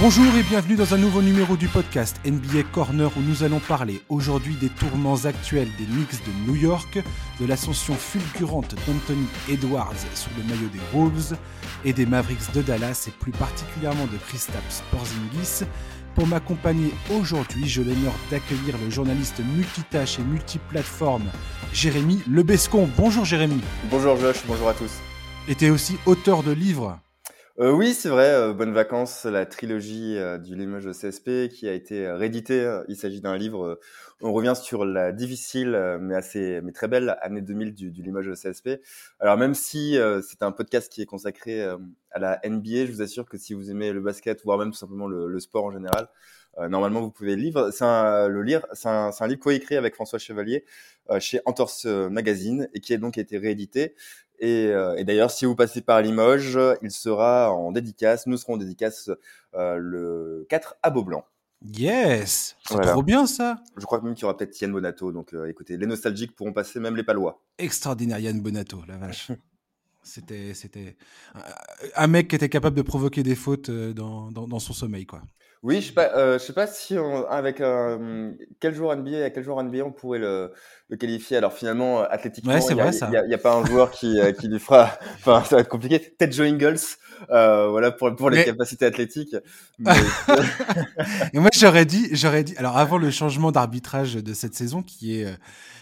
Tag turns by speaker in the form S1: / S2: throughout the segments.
S1: Bonjour et bienvenue dans un nouveau numéro du podcast NBA Corner où nous allons parler aujourd'hui des tourments actuels des Knicks de New York, de l'ascension fulgurante d'Anthony Edwards sous le maillot des Wolves et des Mavericks de Dallas et plus particulièrement de Kristaps Porzingis. Pour m'accompagner aujourd'hui, j'ai l'honneur d'accueillir le journaliste multitâche et multiplateforme Jérémy Lebescon. Bonjour Jérémy.
S2: Bonjour Josh, bonjour à tous.
S1: Et tu es aussi auteur de livres
S2: euh, oui, c'est vrai. Euh, Bonnes vacances, la trilogie euh, du Limoges CSP qui a été réédité. Il s'agit d'un livre. on revient sur la difficile mais assez mais très belle année 2000 du, du Limoges CSP. Alors même si c'est un podcast qui est consacré à la NBA, je vous assure que si vous aimez le basket, voire même tout simplement le, le sport en général, normalement vous pouvez le lire. C'est un, le lire. C'est un, un, livre coécrit avec François Chevalier chez Entorse Magazine et qui a donc été réédité. Et, euh, et d'ailleurs, si vous passez par Limoges, il sera en dédicace. Nous serons en dédicace euh, le 4 à Beaublanc.
S1: Yes C'est trop bien ça
S2: Je crois même qu'il y aura peut-être Yann Bonato. Donc euh, écoutez, les nostalgiques pourront passer, même les palois.
S1: Extraordinaire Yann Bonato, la vache. C'était, c'était un mec qui était capable de provoquer des fautes dans, dans, dans son sommeil, quoi.
S2: Oui, je sais pas, euh, je sais pas si on, avec euh, quel joueur NBA, à quel joueur NBA on pourrait le, le qualifier. Alors finalement, athlétiquement, il n'y a, pas un joueur qui, euh, qui lui fera. Enfin, ça va être compliqué. Peut-être Joe Ingles, euh, voilà pour pour les capacités athlétiques.
S1: Mais... Et moi, j'aurais dit, j'aurais dit. Alors avant le changement d'arbitrage de cette saison, qui est euh,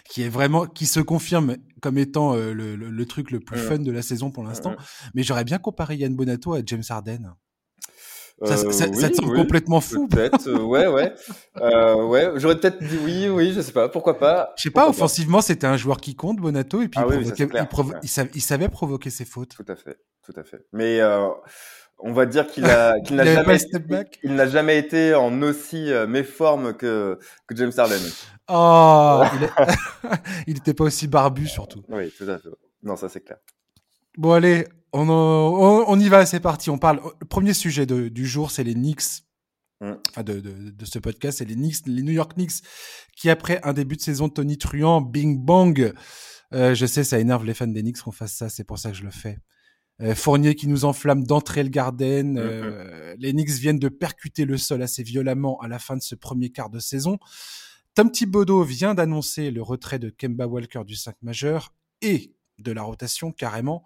S1: qui est vraiment qui se confirme comme étant le, le, le, truc le plus fun de la saison pour l'instant. Mais j'aurais bien comparé Yann Bonato à James Harden. Ça, ça, ça, te semble complètement fou.
S2: Peut-être, euh, ouais, ouais. Euh, ouais, j'aurais peut-être dit oui, oui, je sais pas, pourquoi pas.
S1: Je sais pas, offensivement, c'était un joueur qui compte, Bonato, et puis ah il, oui, il, provo il, savait, il, savait, provoquer ses fautes.
S2: Tout à fait, tout à fait. Mais euh, on va dire qu'il a, qu'il n'a jamais, il, n'a jamais été en aussi euh, méforme que, que James Harden.
S1: Oh, il n'était pas aussi barbu surtout.
S2: Oui, tout à fait. Non, ça c'est clair.
S1: Bon allez, on, on, y va, c'est parti. On parle. Le premier sujet de, du jour, c'est les Knicks. Mm. Enfin, de, de, de, ce podcast, c'est les Knicks, les New York Knicks, qui après un début de saison Tony Truant, Bing Bang. Euh, je sais, ça énerve les fans des Knicks qu'on fasse ça. C'est pour ça que je le fais. Euh, Fournier qui nous enflamme d'entrer le Garden. Mm, mm. Euh, les Knicks viennent de percuter le sol assez violemment à la fin de ce premier quart de saison. Tom Thibodeau vient d'annoncer le retrait de Kemba Walker du 5 majeur et de la rotation carrément.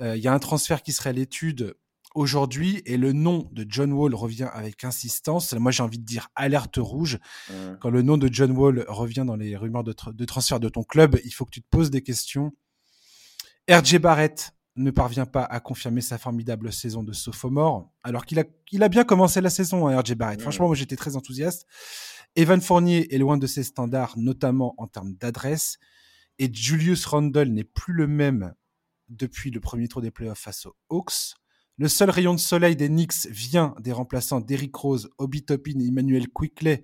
S1: Euh, il y a un transfert qui serait à l'étude aujourd'hui et le nom de John Wall revient avec insistance. Moi, j'ai envie de dire alerte rouge. Mmh. Quand le nom de John Wall revient dans les rumeurs de, de, transfert de ton club, il faut que tu te poses des questions. RJ Barrett ne parvient pas à confirmer sa formidable saison de sophomore, alors qu'il a, il a bien commencé la saison, hein, RJ Barrett. Mmh. Franchement, moi, j'étais très enthousiaste. Evan Fournier est loin de ses standards, notamment en termes d'adresse. Et Julius Randle n'est plus le même depuis le premier tour des playoffs face aux Hawks. Le seul rayon de soleil des Knicks vient des remplaçants d'Eric Rose, Obi Toppin et Emmanuel Quickley,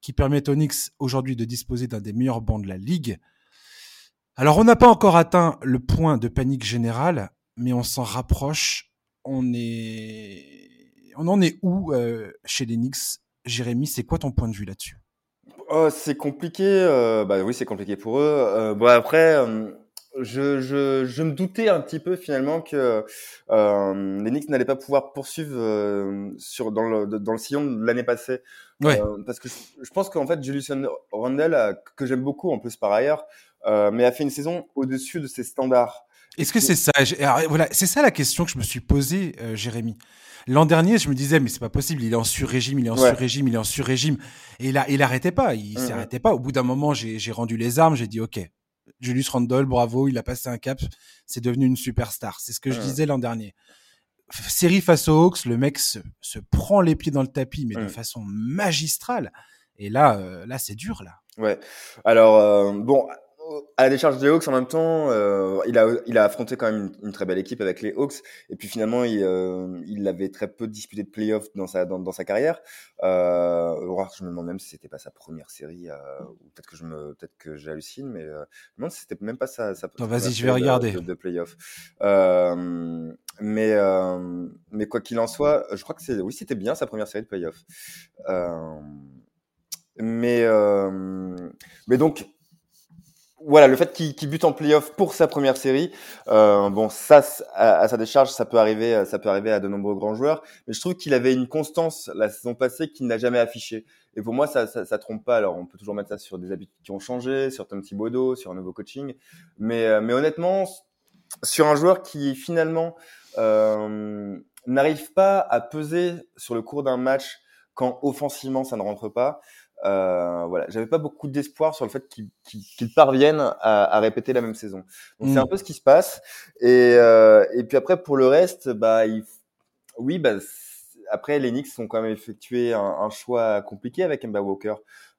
S1: qui permettent aux Knicks aujourd'hui de disposer d'un des meilleurs bancs de la ligue. Alors on n'a pas encore atteint le point de panique générale, mais on s'en rapproche. On est, on en est où euh, chez les Knicks? Jérémy, c'est quoi ton point de vue là-dessus?
S2: Oh, C'est compliqué. Euh, bah oui, c'est compliqué pour eux. Euh, bon après. Euh je, je, je, me doutais un petit peu finalement que euh, les Knicks n'allaient pas pouvoir poursuivre euh, sur, dans, le, dans le sillon de l'année passée.
S1: Ouais.
S2: Euh, parce que je, je, pense qu'en fait, Julius Randle, que j'aime beaucoup en plus par ailleurs, euh, mais a fait une saison au-dessus de ses standards.
S1: Est-ce que c'est ça Voilà, c'est ça la question que je me suis posée, euh, Jérémy. L'an dernier, je me disais, mais c'est pas possible, il est en sur-régime, il est en sur-régime, il est en sur-régime. Et là, il arrêtait pas, il mmh. s'arrêtait pas. Au bout d'un moment, j'ai rendu les armes, j'ai dit, OK, Julius Randle, bravo, il a passé un cap, c'est devenu une superstar. C'est ce que je disais l'an dernier. Série face aux Hawks, le mec se, se, prend les pieds dans le tapis, mais de façon magistrale. Et là, euh, là, c'est dur, là.
S2: Ouais. Alors, euh, bon, à la décharge des Hawks, en même temps, euh, il, a, il a affronté quand même une, une, très belle équipe avec les Hawks. Et puis finalement, il, euh, il avait très peu disputé de playoffs dans sa, dans, dans sa carrière. Euh, je me demande même si c'était pas sa première série, euh, ou peut-être que je me, peut-être que j'hallucine, mais euh, je me demande si c'était même pas sa, sa
S1: Vas-y, je vais regarder.
S2: De, de playoffs. Euh, mais, euh, mais quoi qu'il en soit, je crois que c'est, oui, c'était bien sa première série de playoffs. Euh, mais, euh, mais donc, voilà, le fait qu'il bute en playoff pour sa première série, euh, bon, ça, à, sa décharge, ça peut arriver, ça peut arriver à de nombreux grands joueurs. Mais je trouve qu'il avait une constance la saison passée qu'il n'a jamais affichée. Et pour moi, ça, ça, ça, trompe pas. Alors, on peut toujours mettre ça sur des habitudes qui ont changé, sur Tom Thibodeau, sur un nouveau coaching. Mais, euh, mais honnêtement, sur un joueur qui finalement euh, n'arrive pas à peser sur le cours d'un match quand offensivement ça ne rentre pas. Euh, voilà, j'avais pas beaucoup d'espoir sur le fait qu'il parvienne à, à, répéter la même saison. Donc c'est un mm. peu ce qui se passe. Et, euh, et puis après pour le reste, bah il, oui, bah après les Knicks ont quand même effectué un, un choix compliqué avec Emba Walker.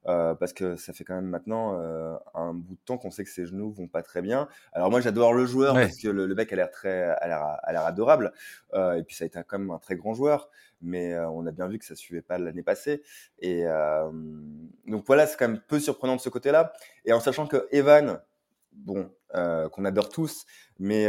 S2: Euh, parce que ça fait quand même maintenant euh, un bout de temps qu'on sait que ses genoux vont pas très bien. Alors moi j'adore le joueur parce que le, mec a l'air très, a l'air, adorable euh, et puis ça a été quand même un très grand joueur, mais on a bien vu que ça suivait pas l'année passée et donc voilà c'est quand même peu surprenant de ce côté-là et en sachant que Evan, bon qu'on adore tous, mais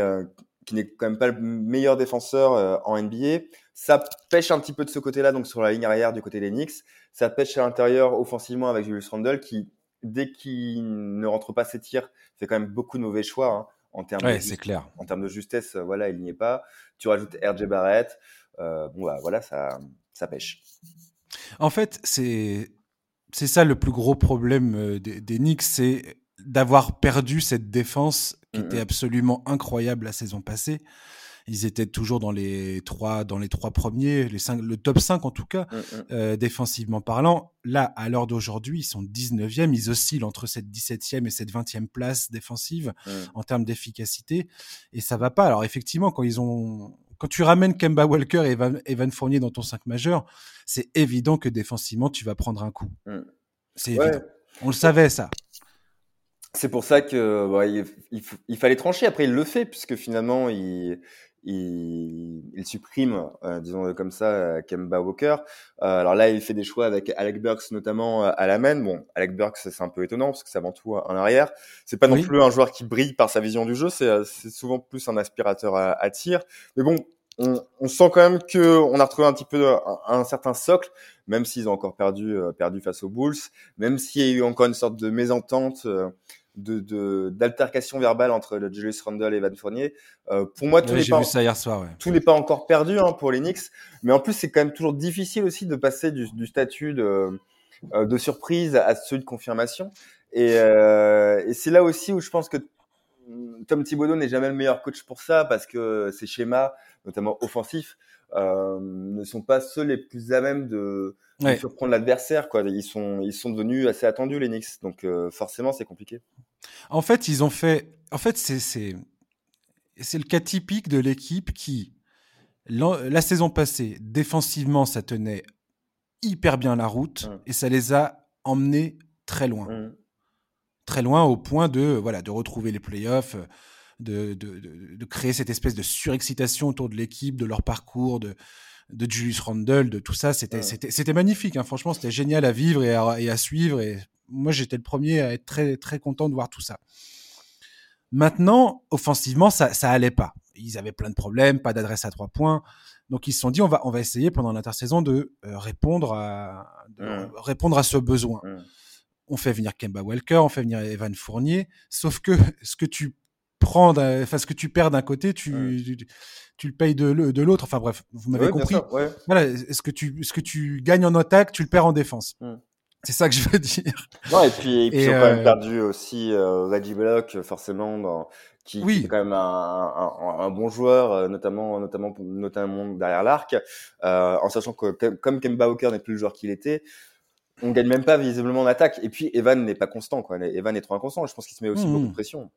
S2: qui n'est quand même pas le meilleur défenseur en NBA. Ça pêche un petit peu de ce côté-là, donc sur la ligne arrière du côté des Knicks. Ça pêche à l'intérieur offensivement avec Julius Randle qui, dès qu'il ne rentre pas ses tirs, fait quand même beaucoup de mauvais choix hein, en termes
S1: de c'est clair.
S2: En termes de justesse, euh, voilà, il n'y est pas. Tu rajoutes RJ Barrett, euh, bon bah, voilà, ça, ça pêche.
S1: En fait, c'est c'est ça le plus gros problème euh, des, des Knicks, c'est d'avoir perdu cette défense qui était absolument incroyable la saison passée ils étaient toujours dans les trois, dans les trois premiers, les cinq, le top 5 en tout cas, mmh, mmh. Euh, défensivement parlant. Là, à l'heure d'aujourd'hui, ils sont 19e, ils oscillent entre cette 17e et cette 20e place défensive mmh. en termes d'efficacité, et ça va pas. Alors effectivement, quand ils ont, quand tu ramènes Kemba Walker et Evan, Fournier dans ton 5 majeur, c'est évident que défensivement, tu vas prendre un coup. C'est évident. On le savait, ça.
S2: C'est pour ça que bah, il, il, fallait trancher. Après, il le fait puisque finalement, il, il, il supprime, euh, disons comme ça, euh, Kemba Walker. Euh, alors là, il fait des choix avec Alec Burks notamment à la main. Bon, Alec Burks, c'est un peu étonnant parce que c'est avant tout un arrière. C'est pas non plus un joueur qui brille par sa vision du jeu. C'est souvent plus un aspirateur à, à tir. Mais bon, on, on, sent quand même que on a retrouvé un petit peu un, certain socle, même s'ils ont encore perdu, perdu face aux Bulls, même s'il y a eu encore une sorte de mésentente de d'altercation verbale entre le Julius Randle et Van Fournier. Euh, pour moi, tout n'est pas
S1: ça hier soir, ouais.
S2: tout n'est pas encore perdu hein, pour les Knicks, mais en plus c'est quand même toujours difficile aussi de passer du, du statut de, euh, de surprise à celui de confirmation. Et, euh, et c'est là aussi où je pense que Tom Thibodeau n'est jamais le meilleur coach pour ça parce que ses schémas, notamment offensifs, euh, ne sont pas ceux les plus à même de, surprendre l'adversaire. Quoi. Ils sont, ils sont devenus assez attendus les Knicks, donc euh, forcément c'est compliqué.
S1: En fait, ils ont fait. En fait, c'est c'est le cas typique de l'équipe qui la saison passée défensivement ça tenait hyper bien la route mmh. et ça les a emmenés très loin. Mmh. Très loin au point de voilà de retrouver les playoffs, de, de, de, créer cette espèce de surexcitation autour de l'équipe, de leur parcours, de, de Julius Randle, de tout ça. C'était c'était magnifique. Hein. Franchement, c'était génial à vivre et à, et à suivre. Et moi, j'étais le premier à être très, très content de voir tout ça. Maintenant, offensivement, ça, ça allait pas. Ils avaient plein de problèmes, pas d'adresse à trois points. Donc ils se sont dit, on va, on va essayer pendant l'intersaison de euh, répondre à, mmh. répondre à ce besoin. On fait venir Kemba Walker, on fait venir Evan Fournier. Sauf que ce que tu prends, enfin ce que tu perds d'un côté, tu, tu, le payes de, de l'autre. Enfin bref, vous m'avez compris. Voilà, ce que tu, ce que tu gagnes en attaque, tu le perds en défense. Mmh. C'est ça que je veux dire.
S2: Non, et puis, ils ont quand même euh, perdu aussi euh, Reggie Block, forcément, dans, qui, oui. est quand même un, un, un, bon joueur, euh, notamment, notamment, notamment derrière l'arc, euh, en sachant que comme Kemba Walker n'est plus le joueur qu'il était, on gagne même pas visiblement en attaque. Et puis Evan n'est pas constant, quoi. Evan est trop inconstant. Je pense qu'il se met aussi mmh. beaucoup de pression.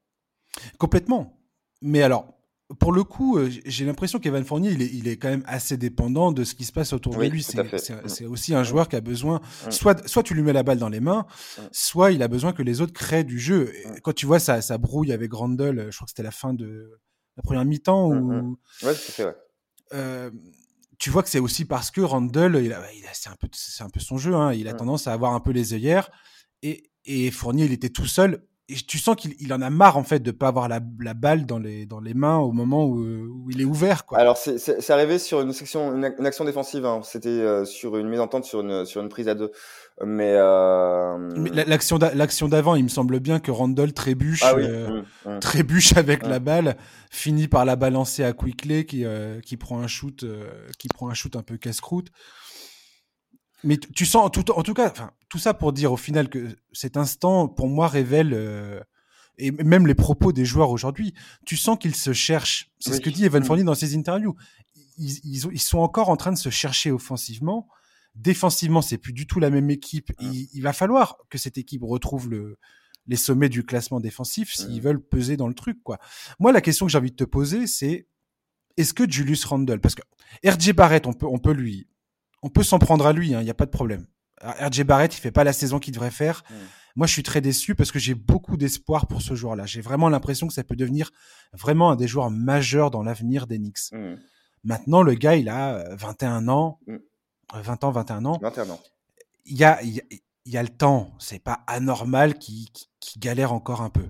S1: Complètement. Mais alors, pour le coup, euh, j'ai l'impression qu'Evan Fournier, il est, il est, quand même assez dépendant de ce qui se passe autour de lui. C'est aussi un joueur qui a besoin, soit, soit tu lui mets la balle dans les mains, soit il a besoin que les autres créent du jeu. quand tu vois ça, ça brouille avec Randall, je crois que c'était la fin de la première mi-temps. Où,
S2: ouais, c'est vrai.
S1: Euh, tu vois que c'est aussi parce que Randall, il a, c'est un peu, un peu son jeu. Hein, il a tendance à avoir un peu les œillères. Et, et Fournier, il était tout seul tu sens qu'il en a marre en fait de pas avoir la, la, balle dans les dans les mains au moment où, où il est ouvert quoi.
S2: Alors c'est arrivé sur une section une, action défensive hein. c'était euh, sur une mise en tente sur une sur une prise à deux mais, euh...
S1: mais l'action l'action d'avant il me semble bien que Randall trébuche ah euh, mmh, mmh. trébuche avec la balle finit par la balancer à Quickley qui euh, qui prend un shoot qui prend un shoot un peu casse-croûte. Mais tu sens, en tout, en tout cas, tout ça pour dire au final que cet instant, pour moi, révèle, euh, et même les propos des joueurs aujourd'hui, tu sens qu'ils se cherchent. C'est ce que dit Evan mm. Fournier dans ses interviews. Ils, ils, ils, sont encore en train de se chercher offensivement. Défensivement, c'est plus du tout la même équipe. Mm. Il, il, va falloir que cette équipe retrouve le, les sommets du classement défensif s'ils mm. veulent peser dans le truc, quoi. Moi, la question que j'ai envie de te poser, c'est est-ce que Julius Randle, parce que RJ Barrett, on peut, on peut lui, on peut s'en prendre à lui, il hein, n'y a pas de problème. RJ Barrett, il fait pas la saison qu'il devrait faire. Hmm. Moi, je suis très déçu parce que j'ai beaucoup d'espoir pour ce joueur-là. J'ai vraiment l'impression que ça peut devenir vraiment un des joueurs majeurs dans l'avenir des Knicks. Hmm. Maintenant, le gars, il a 21 euh, ans, 20 hmm. ans, 21 ans.
S2: 21 ans.
S1: Il y a, il y a, le temps. C'est pas anormal qu'il galère encore un peu.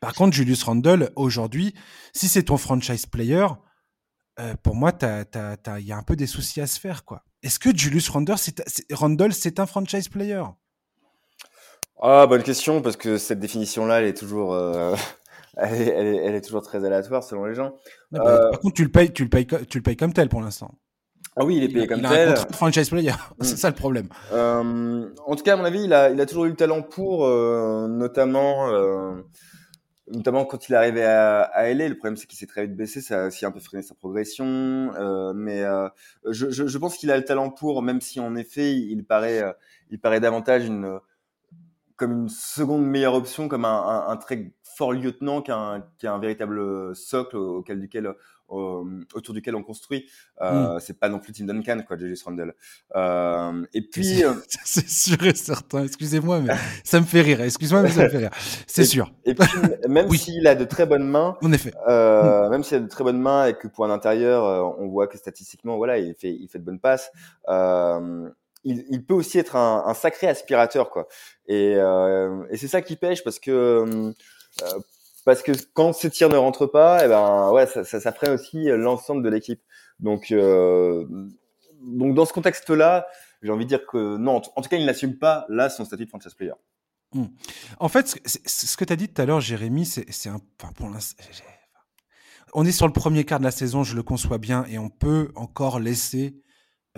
S1: Par contre, Julius Randle, aujourd'hui, si c'est ton franchise player, euh, pour moi, il y a un peu des soucis à se faire, quoi. Est-ce que Julius Randle, c'est un franchise player?
S2: Ah, bonne question, parce que cette définition-là, elle est toujours, euh, elle, est, toujours très aléatoire selon les gens.
S1: Bah, euh, par contre, tu le payes, tu le payes, tu le payes comme tel pour l'instant.
S2: Ah oui, il est payé comme tel.
S1: Il a un franchise player, c'est mm. ça le problème.
S2: en tout cas, à mon avis, il a, il a toujours eu le talent pour, notamment notamment quand il est arrivé à, à LA, le problème c'est qu'il s'est très vite baissé, ça a aussi un peu freiné sa progression. Euh, mais euh, je, je, je, pense qu'il a le talent pour, même si en effet il paraît, euh, il paraît davantage une comme une seconde meilleure option, comme un, un, un très fort lieutenant qu'un qu'un véritable socle auquel duquel autour duquel on construit. Euh, hmm. C'est pas non plus Tim Duncan, quoi, Julius Randle. Euh, et puis,
S1: c'est sûr et certain. Excusez-moi, mais ça me fait rire. Excuse-moi, mais ça me fait rire. C'est sûr.
S2: Et puis, même s'il a de très bonnes mains,
S1: en effet,
S2: euh, hmm. même s'il a de très bonnes mains et que pour un intérieur, euh, on voit que statistiquement, voilà, il fait, il fait de bonnes passes. Euh, il, il, peut aussi être un, un sacré aspirateur, quoi. Et, euh, et c'est ça qui pêche parce que euh, parce que quand ces tirs ne rentrent pas, et eh ben ouais, ça, ça, ça ferait aussi l'ensemble de l'équipe. Donc, euh, donc dans ce contexte-là, j'ai envie de dire que non, en tout cas, il n'assume pas là son statut de franchise player.
S1: Hmm. En fait, ce que tu as dit tout à l'heure, Jérémy, c'est un. Enfin, pour on est sur le premier quart de la saison, je le conçois bien, et on peut encore laisser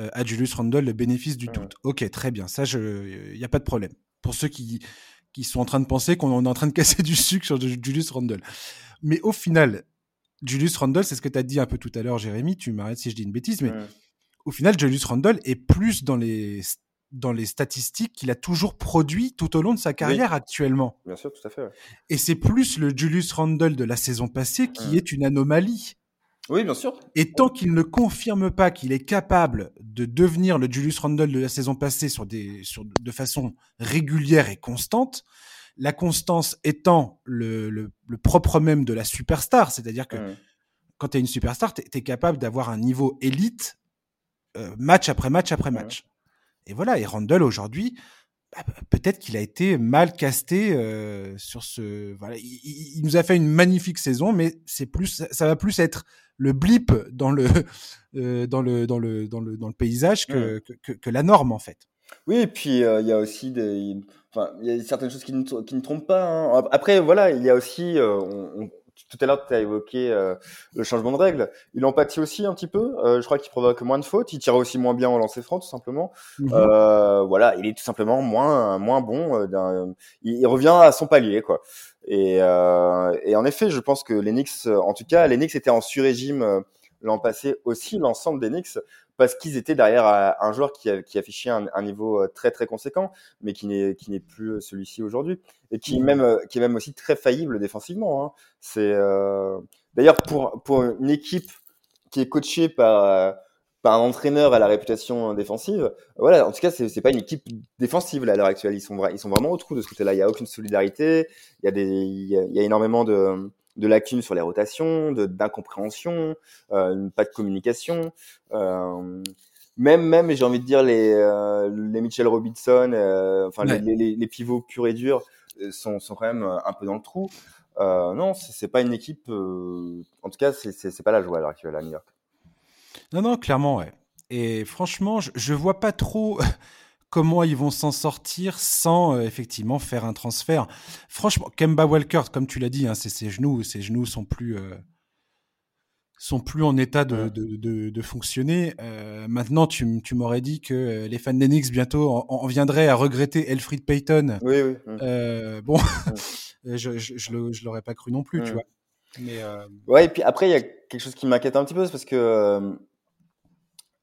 S1: euh, à Julius Randle le bénéfice du doute. Ok, très bien, ça, il n'y a pas de problème. Pour ceux qui, qui sont en train de penser qu'on est en train de casser du sucre sur Julius Randle. Mais au final, Julius Randle, c'est ce que tu as dit un peu tout à l'heure, Jérémy, tu m'arrêtes si je dis une bêtise, mais au final, Julius Randle est plus dans les, dans les statistiques qu'il a toujours produit tout au long de sa carrière actuellement.
S2: Bien sûr, tout à fait.
S1: Et c'est plus le Julius Randle de la saison passée qui est une anomalie.
S2: Oui, bien sûr.
S1: Et tant qu'il ne confirme pas qu'il est capable de devenir le Julius Randle de la saison passée sur des, sur, de façon régulière et constante, la constance étant le, le, le propre même de la superstar, c'est-à-dire que quand tu es une superstar, tu es, capable d'avoir un niveau élite euh, match après match après match. Et voilà, et Randle aujourd'hui, peut-être qu'il a été mal casté euh, sur ce. Voilà, il, il, nous a fait une magnifique saison, mais c'est plus, ça va plus être le blip dans le, euh, dans le, dans le, dans le, dans le paysage que, mmh. que, que, la norme en fait.
S2: Oui, et puis euh, il y a aussi des, enfin, il y a certaines choses qui ne, qui ne trompent pas. Hein. Après, voilà, il y a aussi, on, tout à l'heure, tu as évoqué euh, le changement de règles. Il empathie aussi un petit peu. Euh, je crois qu'il provoque moins de fautes. Il tire aussi moins bien au lancer franc, tout simplement. Mhm. Euh, voilà, il est tout simplement moins moins bon. Il, il, revient à son palier, quoi. Et, et en effet, je pense que l'Enix, en tout cas, l'Enix était en sur-régime l'an passé aussi, l'ensemble des Knicks, parce qu'ils étaient derrière un joueur qui, qui affichait un, un, niveau euh, très très conséquent, mais qui n'est qui n'est plus celui-ci aujourd'hui et qui est mmh. même euh, qui est même aussi très faillible défensivement. Hein. C'est euh... d'ailleurs pour pour une équipe qui est coachée par par un entraîneur à la réputation défensive. Voilà, en tout cas, c'est c'est pas une équipe défensive là, à l'heure actuelle. Ils sont ils sont vraiment au trou de ce côté-là. Il y a aucune solidarité. Il y a des il y a, il y a énormément de de lacunes sur les rotations, d'incompréhension, euh, pas de communication. Euh, même, même, j'ai envie de dire les, euh, les Mitchell Robinson, euh, enfin les, les, les, pivots purs et durs, sont, sont quand même un peu dans le trou. non, c'est pas une équipe. en tout cas, c'est pas la joie à l'heure actuelle à New York.
S1: Non, non, clairement, ouais. Et franchement, je, je vois pas trop comment ils vont s'en sortir sans effectivement faire un transfert. Franchement, Kemba Walker, comme tu l'as dit, hein, ses genoux, ses genoux sont plus sont plus en état de, de, de, fonctionner. Euh, maintenant, tu, tu m'aurais dit que euh, les fans d'Enix bientôt en, viendraient à regretter Elfried Payton.
S2: Oui, oui.
S1: Euh, bon, je, je, je l'aurais pas cru non plus, tu mmh. vois.
S2: Mais Ouais, et puis après, il y a quelque chose qui m'inquiète un petit peu, c'est parce que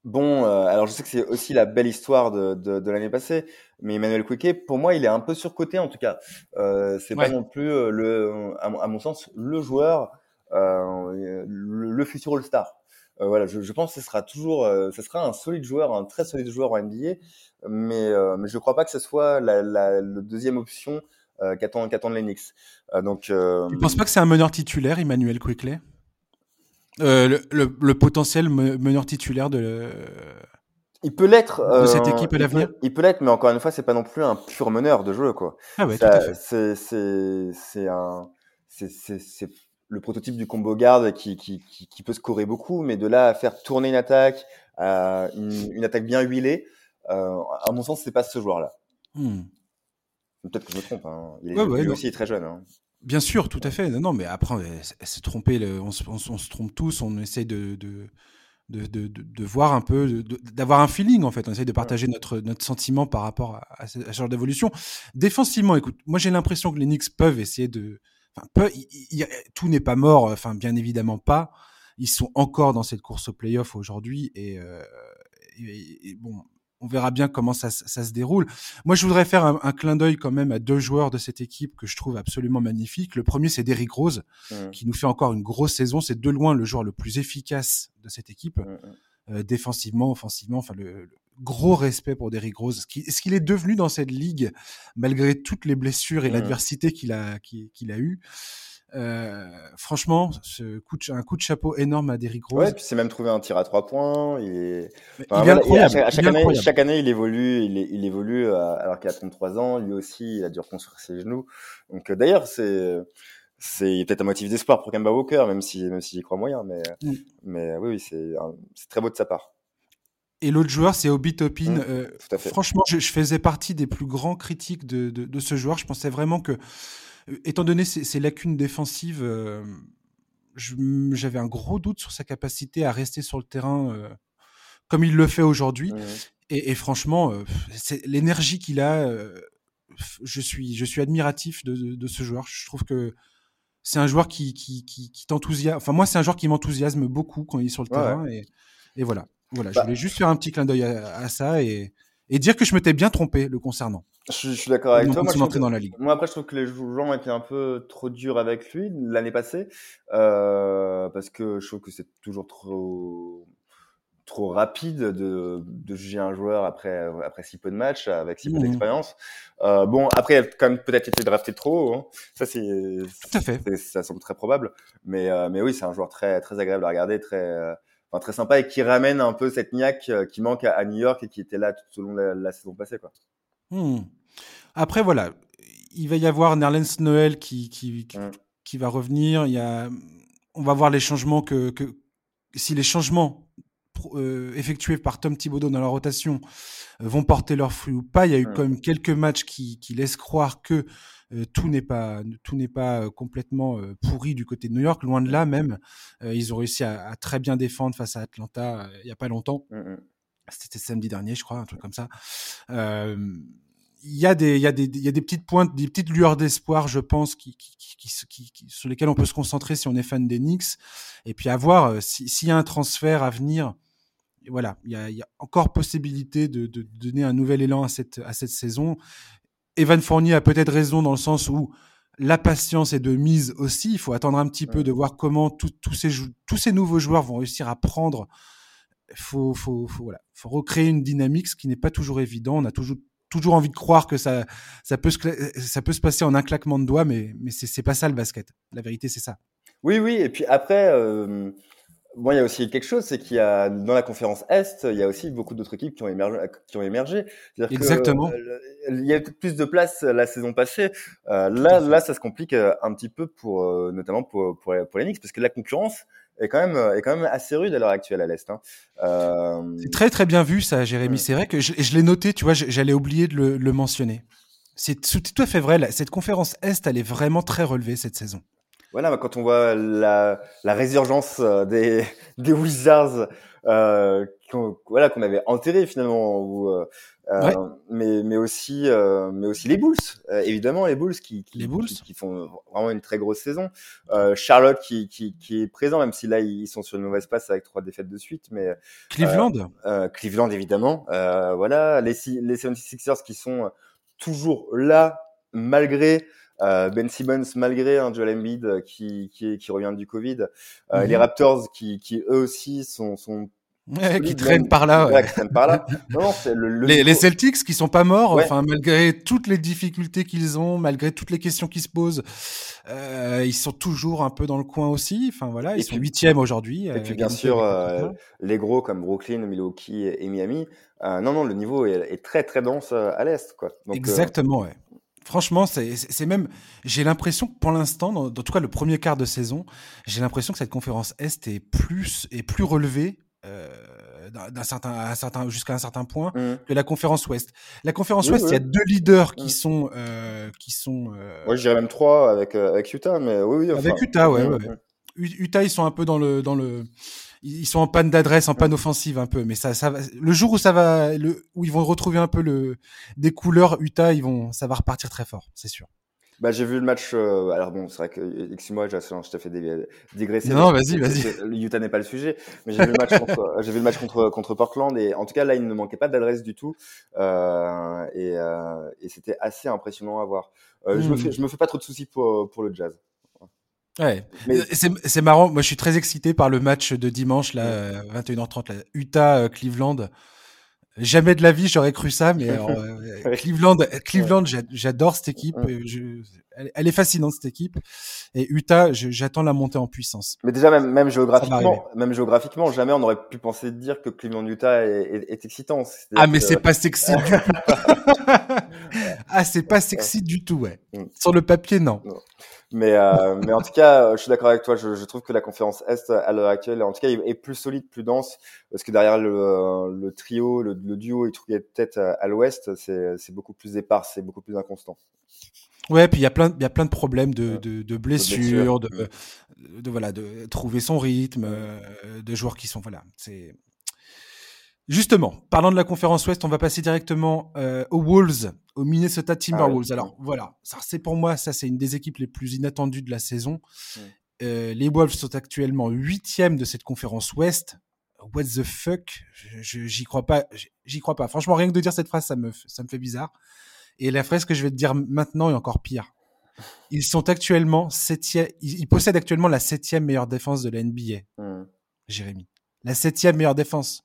S2: Bon, alors je sais que c'est aussi la belle histoire de, de, de l'année passée, mais Emmanuel Quiquet, pour moi, il est un peu surcoté en tout cas. Euh, c'est pas non plus le, à, à, mon sens, le joueur euh, le, futur All-Star. Euh, voilà, je, je, pense que ce sera toujours, euh, ce sera un solide joueur, un très solide joueur en NBA, mais, mais je ne crois pas que ce soit la, la, la deuxième option euh, qu'attend Knicks. Euh, donc, euh...
S1: Tu penses pas que c'est un meneur titulaire, Emmanuel Quickley euh, le, le, le, potentiel meneur titulaire de.
S2: Il peut l'être
S1: de cette équipe à l'avenir.
S2: Il peut l'être, mais encore une fois, c'est pas non plus un pur meneur de jeu, quoi.
S1: Ah ouais, C'est
S2: c'est un c'est le prototype du combo garde qui, qui, qui, peut scorer beaucoup, mais de là à faire tourner une attaque, euh, une, attaque bien huilée, euh, à mon sens, c'est pas ce joueur-là. Hmm. Peut-être que je me trompe. Hein. Il est lui aussi très jeune. Hein.
S1: Bien sûr, tout à fait. Non, mais après, se tromper, on, on, se trompe tous. On essaie de, de, de, de, de voir un peu, d'avoir un feeling en fait. On essaie de partager notre, notre sentiment par rapport à, à ce genre d'évolution. Défensivement, écoute, moi j'ai l'impression que les Knicks peuvent essayer de Enfin, peu, tout n'est pas mort, enfin bien évidemment pas. Ils sont encore dans cette course au playoff aujourd'hui et, euh, et, bon, on verra bien comment ça, ça, se déroule. Moi, je voudrais faire un, un clin d'œil quand même à deux joueurs de cette équipe que je trouve absolument magnifiques. Le premier, c'est Derrick Rose, mmh. qui nous fait encore une grosse saison. C'est de loin le joueur le plus efficace de cette équipe, mmh, mmh. euh, défensivement, offensivement. Enfin, le, gros respect pour Derrick Rose. Ce qu'il est devenu dans cette ligue, malgré toutes les blessures et mmh. l'adversité qu'il a, qu'il a eu. Euh, franchement, ce coup de, un coup de chapeau énorme à Derrick Rose.
S2: Ouais, puis c'est même trouvé un tir à trois points. Il est, enfin, il est incroyable. À chaque, année, chaque, année, il évolue, il, il évolue euh, alors qu'il a 33 ans. Lui aussi, il a dû reconstruire ses genoux. Donc euh, d'ailleurs, c'est c'est peut-être un motif d'espoir pour Kemba Walker, même si même si j'y crois moyen. Mais mmh. mais oui, oui, c'est c'est très beau de sa part.
S1: Et l'autre joueur, c'est Obi Topin. Mmh, euh, franchement, je, je, faisais partie des plus grands critiques de, de, de, ce joueur. Je pensais vraiment que, étant donné ses, ses lacunes défensives, euh, j'avais un gros doute sur sa capacité à rester sur le terrain euh, comme il le fait aujourd'hui. Et, et, franchement, euh, l'énergie qu'il a, je suis, je suis admiratif de, de, ce joueur. Je trouve que c'est un joueur qui, qui, qui, qui t'enthousiasme. Enfin, moi, c'est un joueur qui m'enthousiasme beaucoup quand il est sur le ouais, terrain. Et, et voilà. Voilà, je bah voulais juste faire un petit clin d'œil à, ça et, et dire que je m'étais bien trompé le concernant.
S2: Je, je suis d'accord avec toi.
S1: Moi, dans la ligue.
S2: moi, après, je trouve que les gens étaient un peu trop durs avec lui l'année passée, euh, parce que je trouve que c'est toujours trop trop rapide de, de juger un joueur après après si peu de matchs, avec si peu mmh. d'expérience. Euh, bon, après, il a quand même peut-être été drafté trop. Hein. Ça, c'est
S1: tout à fait.
S2: Ça semble très probable. Mais euh, mais oui, c'est un joueur très très agréable à regarder, très enfin, très sympa et qui ramène un peu cette niaque euh, qui manque à, New York et qui était là tout au long de la, saison passée. Quoi.
S1: Hmm. Après, voilà, il va y avoir Nerlens Noël qui, qui, hmm. qui, va revenir. Il y a, on va voir les changements que, que si les changements euh, effectués par Tom Thibodeau dans la rotation euh, vont porter leurs fruits ou pas. Il y a eu quand même quelques matchs qui, qui laissent croire que euh, tout n'est pas tout n'est pas complètement euh, pourri du côté de New York. Loin de là même, ils ont réussi à, à, très bien défendre face à Atlanta il y a pas longtemps. Mmh, mmh. C'était samedi dernier, je crois, un truc comme ça. il y a des il y a des il y a des petites pointes des petites lueurs d'espoir je pense qui, qui, qui, qui, sur lesquelles on peut se concentrer si on est fan des Knicks et puis à voir s'il y a un transfert à venir voilà il y a, il y a encore possibilité de, de, donner un nouvel élan à cette à cette saison Evan Fournier a peut-être raison dans le sens où la patience est de mise aussi. Il faut attendre un petit peu de voir comment tous ces, tous ces nouveaux joueurs vont réussir à prendre. Il faut, faut, faut, voilà, faut recréer une dynamique, ce qui n'est pas toujours évident. On a toujours, toujours envie de croire que ça, ça, peut, se, ça peut se passer en un claquement de doigts, mais, mais c'est pas ça le basket. La vérité, c'est ça.
S2: Oui, oui. Et puis après, euh, Bon, il y a aussi quelque chose, c'est qu'il y a dans la conférence Est, il y a aussi beaucoup d'autres équipes qui ont émergé. Qui ont émergé.
S1: Exactement.
S2: il y a peut-être plus de place la saison passée. Euh, là, là, ça se complique un petit peu pour, notamment pour, pour, pour les Knicks, parce que la concurrence, est quand même est quand même assez rude à l'heure actuelle à l'est. Hein.
S1: Euh... C'est très très bien vu ça, Jérémy. C'est vrai que je, je l'ai noté, tu vois, j'allais oublier de le, le mentionner. C'est tout à fait vrai. Cette conférence Est, elle est vraiment très relevée cette saison.
S2: Voilà, quand on voit la, la résurgence euh, des, des Wizards euh, qu'on voilà, qu'on avait enterré finalement, ou, euh, euh mais, mais, aussi, euh, mais aussi les Bulls, évidemment les Bulls qui, qui,
S1: les Bulls.
S2: Qui, font vraiment une très grosse saison. Charlotte qui, qui, qui, est présent, même si là ils sont sur une mauvaise passe avec trois défaites de suite, mais
S1: Cleveland,
S2: Cleveland évidemment, voilà les, les 76ers qui sont toujours là malgré euh, ben Simmons, malgré un Joel Embiid euh, qui, qui, qui, revient du Covid, euh, les mhm. Raptors qui, qui eux aussi sont, sont
S1: qui traînent par là.
S2: Ouais. qui traînent par là.
S1: Non, le, le les, les, Celtics qui sont pas morts, enfin malgré toutes les difficultés qu'ils ont, malgré toutes les questions qui se posent, euh, ils sont toujours un peu dans le coin aussi. Enfin voilà, ils sont huitièmes aujourd'hui.
S2: Et puis bien sûr les gros comme Brooklyn, Milwaukee et Miami. non non, le niveau est, est très très dense à l'est quoi.
S1: Donc, Exactement, ouais. Franchement, c'est même. J'ai l'impression que pour l'instant, dans, tout cas le premier quart de saison, j'ai l'impression que cette conférence Est est plus est plus relevée euh, d'un certain, à certain jusqu'à un certain point mmh. que la conférence Ouest. La conférence Ouest, il y a deux leaders qui mmh. sont euh, qui sont. Euh...
S2: Moi, je dirais même trois avec euh, avec Utah, mais oui, oui.
S1: avec Utah, ouais, mmh, ouais. Utah, ils sont un peu dans le dans le ils sont en panne d'adresse, en panne offensive un peu, mais ça, ça va, le jour où ça va, le, où ils vont retrouver un peu le, des couleurs Utah, ils vont, ça va repartir très fort, c'est sûr.
S2: Bah, j'ai vu le match. Euh, alors bon, c'est vrai que excuse-moi, je t'ai fait.
S1: Non, vas-y, vas-y.
S2: Utah n'est pas le sujet, mais j'ai vu le match contre, j'ai vu le match contre contre Portland et en tout cas là, il ne manquait pas d'adresse du tout euh, et, euh, et c'était assez impressionnant à voir. Euh, Je me hmm. fais je me fais pas trop de soucis pour pour le Jazz.
S1: Ouais, mais... c'est marrant. Moi, je suis très excité par le match de dimanche, là, 21h30, là, Utah-Cleveland. Jamais de la vie, j'aurais cru ça, mais euh, Cleveland, Cleveland, j'adore cette équipe. Je, elle, est fascinante cette équipe. Et Utah, j'attends la montée en puissance.
S2: Mais déjà même, même géographiquement, même géographiquement, jamais on aurait pu penser de dire que Cleveland Utah est, est, excitant.
S1: Ah mais c'est pas sexy. ah c'est pas sexy du tout, ouais. Mm. Sur le papier, non.
S2: Mais, euh, mais en tout cas, je suis d'accord avec toi. Je, je, trouve que la conférence Est à l'heure actuelle, en tout cas, est plus solide, plus dense, parce que derrière le, le trio, le, le duo, il trouvait peut-être à l'Ouest, c'est beaucoup plus épars, c'est beaucoup plus inconstant.
S1: Ouais, puis il y a plein, il y a plein de problèmes de, de, de blessures, de, de, voilà, de trouver son rythme, euh, de joueurs qui sont voilà, c'est Justement, parlant de la conférence Ouest, on va passer directement euh, aux Wolves, aux Minnesota Timberwolves. Ah Alors voilà, ça c'est pour moi, ça c'est une des équipes les plus inattendues de la saison. Euh, les Wolves sont actuellement huitièmes de cette conférence Ouest. What the fuck? J'y crois pas. J'y crois pas. Franchement, rien que de dire cette phrase, ça me, ça me fait bizarre. Et la phrase que je vais te dire maintenant est encore pire. Ils sont actuellement septième. Ils, possèdent actuellement la septième meilleure défense de la NBA. Jérémy, la septième meilleure défense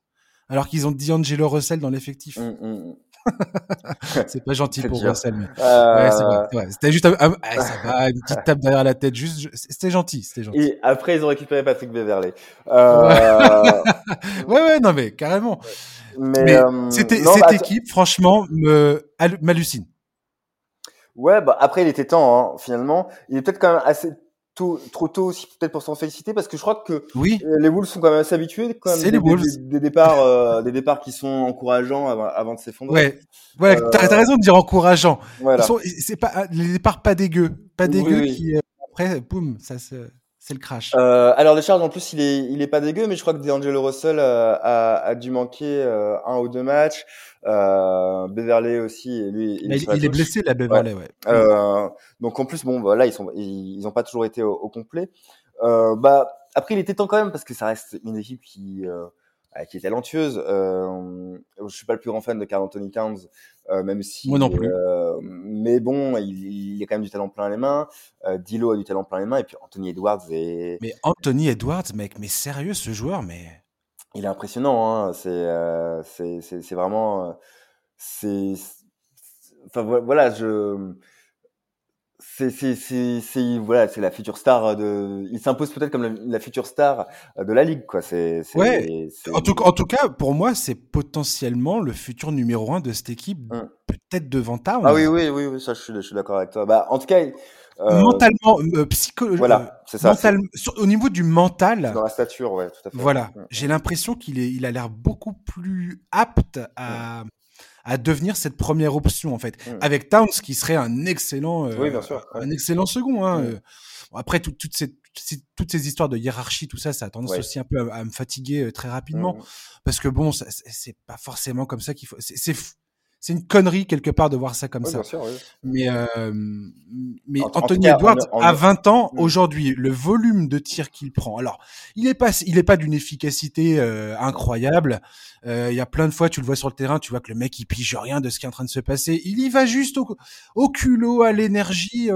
S1: alors qu'ils ont D'Angelo Russell dans l'effectif. Mm, mm, mm. c'est pas gentil pour Russell, mais euh... ouais, c'était juste un... Ah, ça va, une petite tape derrière la tête, juste c'était gentil, c'était gentil.
S2: Et après ils ont récupéré Patrick Beverley. Euh...
S1: ouais ouais non mais carrément. Mais, mais euh... c'était cette bah, équipe franchement me m'hallucine.
S2: Ouais, bah après il était temps hein, finalement. Il est peut-être quand même assez trop tôt aussi peut-être pour s'en féliciter parce que je crois que
S1: oui.
S2: Euh, les Wolves sont quand même assez habitués quand même des, des, des, départs euh, des départs qui sont encourageants avant, avant de s'effondrer.
S1: Ouais, ouais, euh... t'as raison de dire encourageant. Voilà. C'est pas les départs pas dégueux, pas dégueux qui euh, après boum ça se c'est le crash.
S2: Euh, alors le charge en plus il est il est pas dégueu mais je crois que D'Angelo Russell a, a, dû manquer un ou deux matchs. Euh, Beverley aussi, lui,
S1: il, il, est blessé la Beverley, ouais.
S2: Euh, donc en plus, bon, voilà, bah, ils sont, ils, ils ont pas toujours été au, au complet. Euh, bah après, il était temps quand même parce que ça reste une équipe qui euh, qui est talentueuse. Euh, je suis pas le plus grand fan de Carl Anthony Towns, euh, même si.
S1: Moi non plus.
S2: Euh, mais bon, il, il, a quand même du talent plein les mains. Euh, Dilo a du talent plein les mains et puis Anthony Edwards est.
S1: Mais Anthony Edwards, mec, mais sérieux ce joueur, mais
S2: il est impressionnant. Hein. C'est euh, c'est vraiment. Euh, c'est. Enfin voilà, je. C'est c'est c'est voilà c'est la future star de il s'impose peut-être comme la, future star de la ligue quoi. C'est
S1: ouais. en tout en tout cas pour moi c'est potentiellement le futur numéro un de cette équipe hum. peut-être devant Towns.
S2: Ah oui oui oui oui ça je suis je suis d'accord avec toi. Bah en tout cas
S1: euh, mentalement euh, psychologiquement voilà c'est ça. au niveau du mental
S2: dans la stature ouais tout à fait.
S1: voilà. Hum, hum. j'ai l'impression qu'il est il a l'air beaucoup plus apte à à devenir cette première option en fait. Mmh. Avec Towns qui serait un excellent,
S2: euh,
S1: un excellent second. Hein, mmh. euh. après toutes ces toutes ces histoires de hiérarchie, tout ça, ça a tendance aussi un peu à, me fatiguer euh, très rapidement mmh. parce que bon, c'est pas forcément comme ça qu'il faut. C'est c'est une connerie quelque part de voir ça comme ça. Mais euh, mais Anthony Edwards a 20 ans mm. aujourd'hui. Le volume de tir qu'il prend. Alors, il est pas il est pas d'une efficacité euh, incroyable. Euh, il y a plein de fois tu le vois sur le terrain, tu vois que le mec il pige rien de ce qui est en train de se passer. Il y va juste au, au culot, à l'énergie.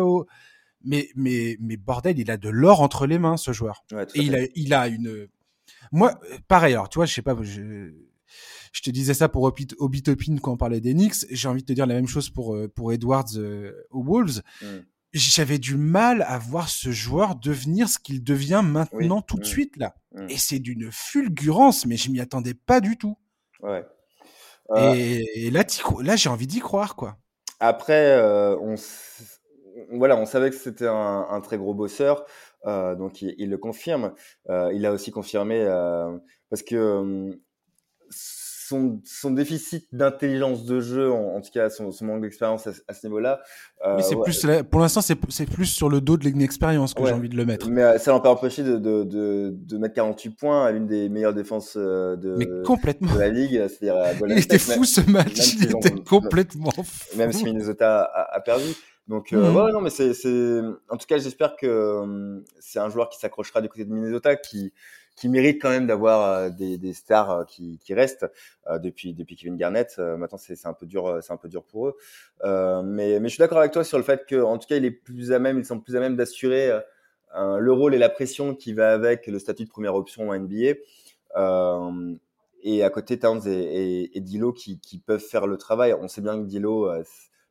S1: Mais mais mais bordel, il a de l'or entre les mains ce joueur. Et il a il a une moi pareil alors tu vois je sais pas je je te disais ça pour Obitopin quand on parlait d'Enix. J'ai envie de te dire la même chose pour euh, pour Edwards euh, aux Wolves. Mm. J'avais du mal à voir ce joueur devenir ce qu'il devient maintenant tout de mm. suite là. Mm. Et c'est d'une fulgurance, mais je m'y attendais pas du tout.
S2: Ouais.
S1: Et, là, là j'ai envie d'y croire quoi.
S2: Après, euh, on, voilà, on savait que c'était un, un, très gros bosseur. Euh, donc il, il, le confirme. Euh, il a aussi confirmé euh, parce que son, déficit d'intelligence de jeu, en, tout cas son, manque d'expérience à, ce niveau-là.
S1: Euh, c'est plus, pour l'instant, c'est plus sur le dos de l'expérience que j'ai envie de le mettre.
S2: Mais euh, ça l'empêche pas empêché de, de, de, de, mettre 48 points à l'une des meilleures défenses euh, de,
S1: complètement.
S2: de la ligue.
S1: Il était fou ce match, il était complètement fou.
S2: Même si Minnesota a, a perdu. Donc, euh, mhm. ouais, non, mais c'est, en tout cas, j'espère que c'est un joueur qui s'accrochera du côté de Minnesota, qui, qui mérite quand même d'avoir euh, des, stars euh, qui, restent euh, depuis Kevin Garnett. maintenant, c'est un peu dur, c'est un peu dur pour eux. mais je suis d'accord avec toi sur le fait que en tout cas, il est plus à même, ils sont plus à même d'assurer le rôle et la pression qui va avec le statut de première option en NBA. et à côté, Towns et, et, Dilo qui, peuvent faire le travail. On sait bien que Dilo,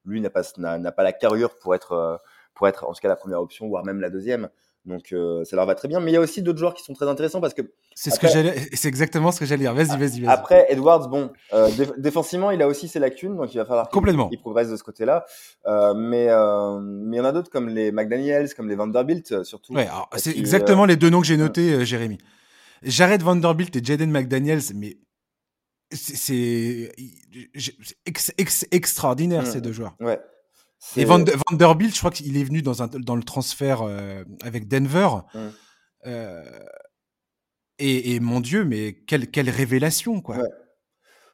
S2: lui, n'a pas la carrure pour être en tout cas la première option, voire même la deuxième. Donc euh, ça leur va très bien. Mais il y a aussi d'autres joueurs qui sont très intéressants parce que.
S1: C'est ce que j'allais, c'est exactement ce que j'allais dire. Vas-y, vas-y, vas-y.
S2: Après, Edwards, bon, euh, défensivement, il a aussi ses lacunes, donc il va falloir
S1: complètement.
S2: Il progresse de ce côté-là. Euh, mais mais il y en a d'autres comme les McDaniels, comme les Vanderbilt, surtout.
S1: Ouais, c'est exactement les deux noms que j'ai notés, Jérémy. Jared Vanderbilt et Jaden McDaniels, mais c'est extraordinaire ces deux joueurs.
S2: Ouais.
S1: Et Vanderbilt, je crois qu'il est venu dans, un, dans le transfert euh, avec Denver. Euh, et, et, mon Dieu, mais quelle, quelle révélation, quoi.
S2: Ouais,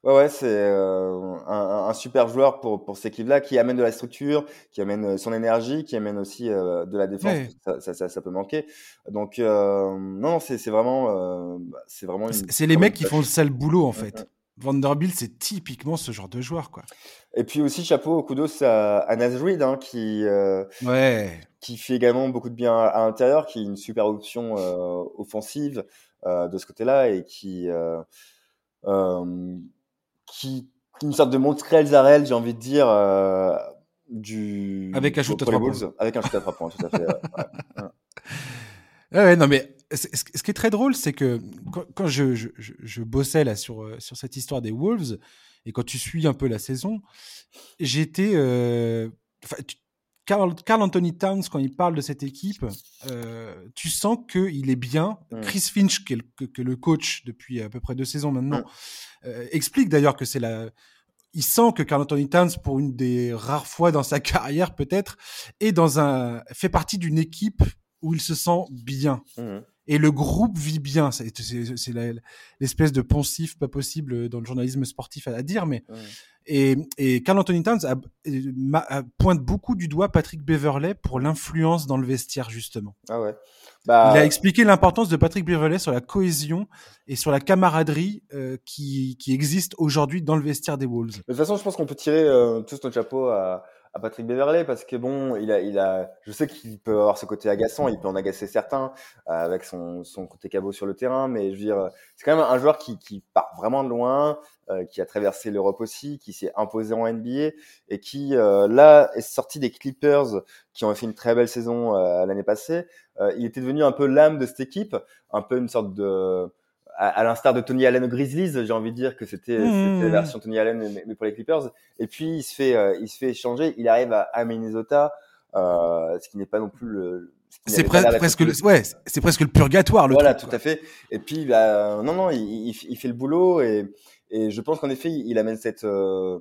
S2: ouais, ouais c'est euh, un, un, super joueur pour, pour cette équipe-là qui amène de la structure, qui amène son énergie, qui amène aussi de la défense. Ça, ça, ça, ça, peut manquer. Donc, non, c'est vraiment. c'est vraiment.
S1: C'est les mecs qui font le sale boulot, en fait. Vanderbilt, c'est typiquement ce genre de joueur, quoi.
S2: Et puis aussi, chapeau au kudos à, à Reed, hein, qui, euh,
S1: ouais.
S2: qui fait également beaucoup de bien à, l'intérieur, qui est une super option euh, offensive euh, de ce côté-là et qui, qui, une sorte de Montreal Zarel, j'ai envie de dire, du.
S1: Avec un shoot à trois points.
S2: Avec un shoot à trois points, tout à fait.
S1: ouais. ouais, non, mais ce qui est très drôle, c'est que quand, je, je, je, bossais là sur, euh, sur cette histoire des Wolves, et quand tu suis un peu la saison, j'étais. Euh, Carl, Anthony Towns, quand il parle de cette équipe, euh, tu sens qu'il est bien. Mm. Chris Finch, qui est, le, le, coach depuis à peu près deux saisons maintenant, mm. euh, explique d'ailleurs que c'est la. Il sent que Carl Anthony Towns, pour une des rares fois dans sa carrière peut-être, est dans un fait partie d'une équipe où il se sent bien. Mm et le groupe vit bien. C'est l'espèce de poncif pas possible dans le journalisme sportif à, dire, mais et, et Carl Anthony Towns a, pointe beaucoup du doigt Patrick Beverley pour l'influence dans le vestiaire justement.
S2: Ah ouais.
S1: Bah... Il a expliqué l'importance de Patrick Beverley sur la cohésion et sur la camaraderie euh, qui, qui existe aujourd'hui dans le vestiaire des Wolves. De
S2: toute façon, je pense qu'on peut tirer euh, tous notre chapeau à, à Patrick Beverley parce que bon, il a, il a, je sais qu'il peut avoir ce côté agaçant, il peut en agacer certains euh, avec son, son côté cabot sur le terrain, mais je veux dire, c'est quand même un joueur qui, qui part vraiment de loin, euh, qui a traversé l'Europe aussi, qui s'est imposé en NBA et qui euh, là est sorti des Clippers qui ont fait une très belle saison l'année passée. il était devenu un peu l'âme de cette équipe, un peu une sorte de à, l'instar de Tony Allen aux Grizzlies, j'ai envie de dire que c'était mmh. la version Tony Allen mais, pour les Clippers. Et puis il se fait euh, il se fait échanger, il arrive à, à Minnesota, euh, ce qui n'est pas non plus le
S1: c'est presque le, ouais, c'est presque le purgatoire le
S2: Voilà, tout à fait. Et puis bah, non non, il, il, fait le boulot et et je pense qu'en effet, il amène cette euh,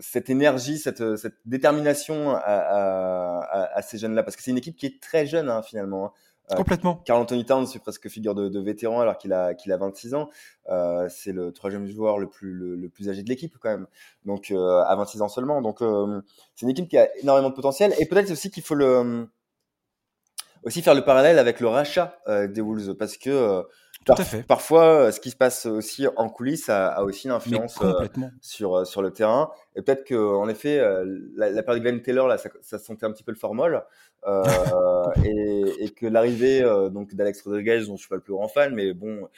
S2: cette énergie, cette, cette détermination à, à, à, ces jeunes-là, parce que c'est une équipe qui est très jeune hein, finalement.
S1: Euh, Complètement.
S2: Carl Anthony Towns, c'est presque figure de, de vétéran alors qu'il a, qu'il a 26 ans. Euh, c'est le troisième joueur le plus, le, plus âgé de l'équipe quand même. Donc euh, à 26 ans seulement. Donc euh, c'est une équipe qui a énormément de potentiel. Et peut-être aussi qu'il faut le aussi faire le parallèle avec le rachat des Wolves parce que Parfois, euh, ce qui se passe aussi en coulisses a, a aussi une influence euh, sur euh, sur le terrain. Et peut-être que, en effet, la, la période de Glenn Taylor là, ça, ça, sentait un petit peu le formol, euh, et, et, que l'arrivée donc d'Alex Rodriguez, dont je suis pas le plus grand fan, mais bon,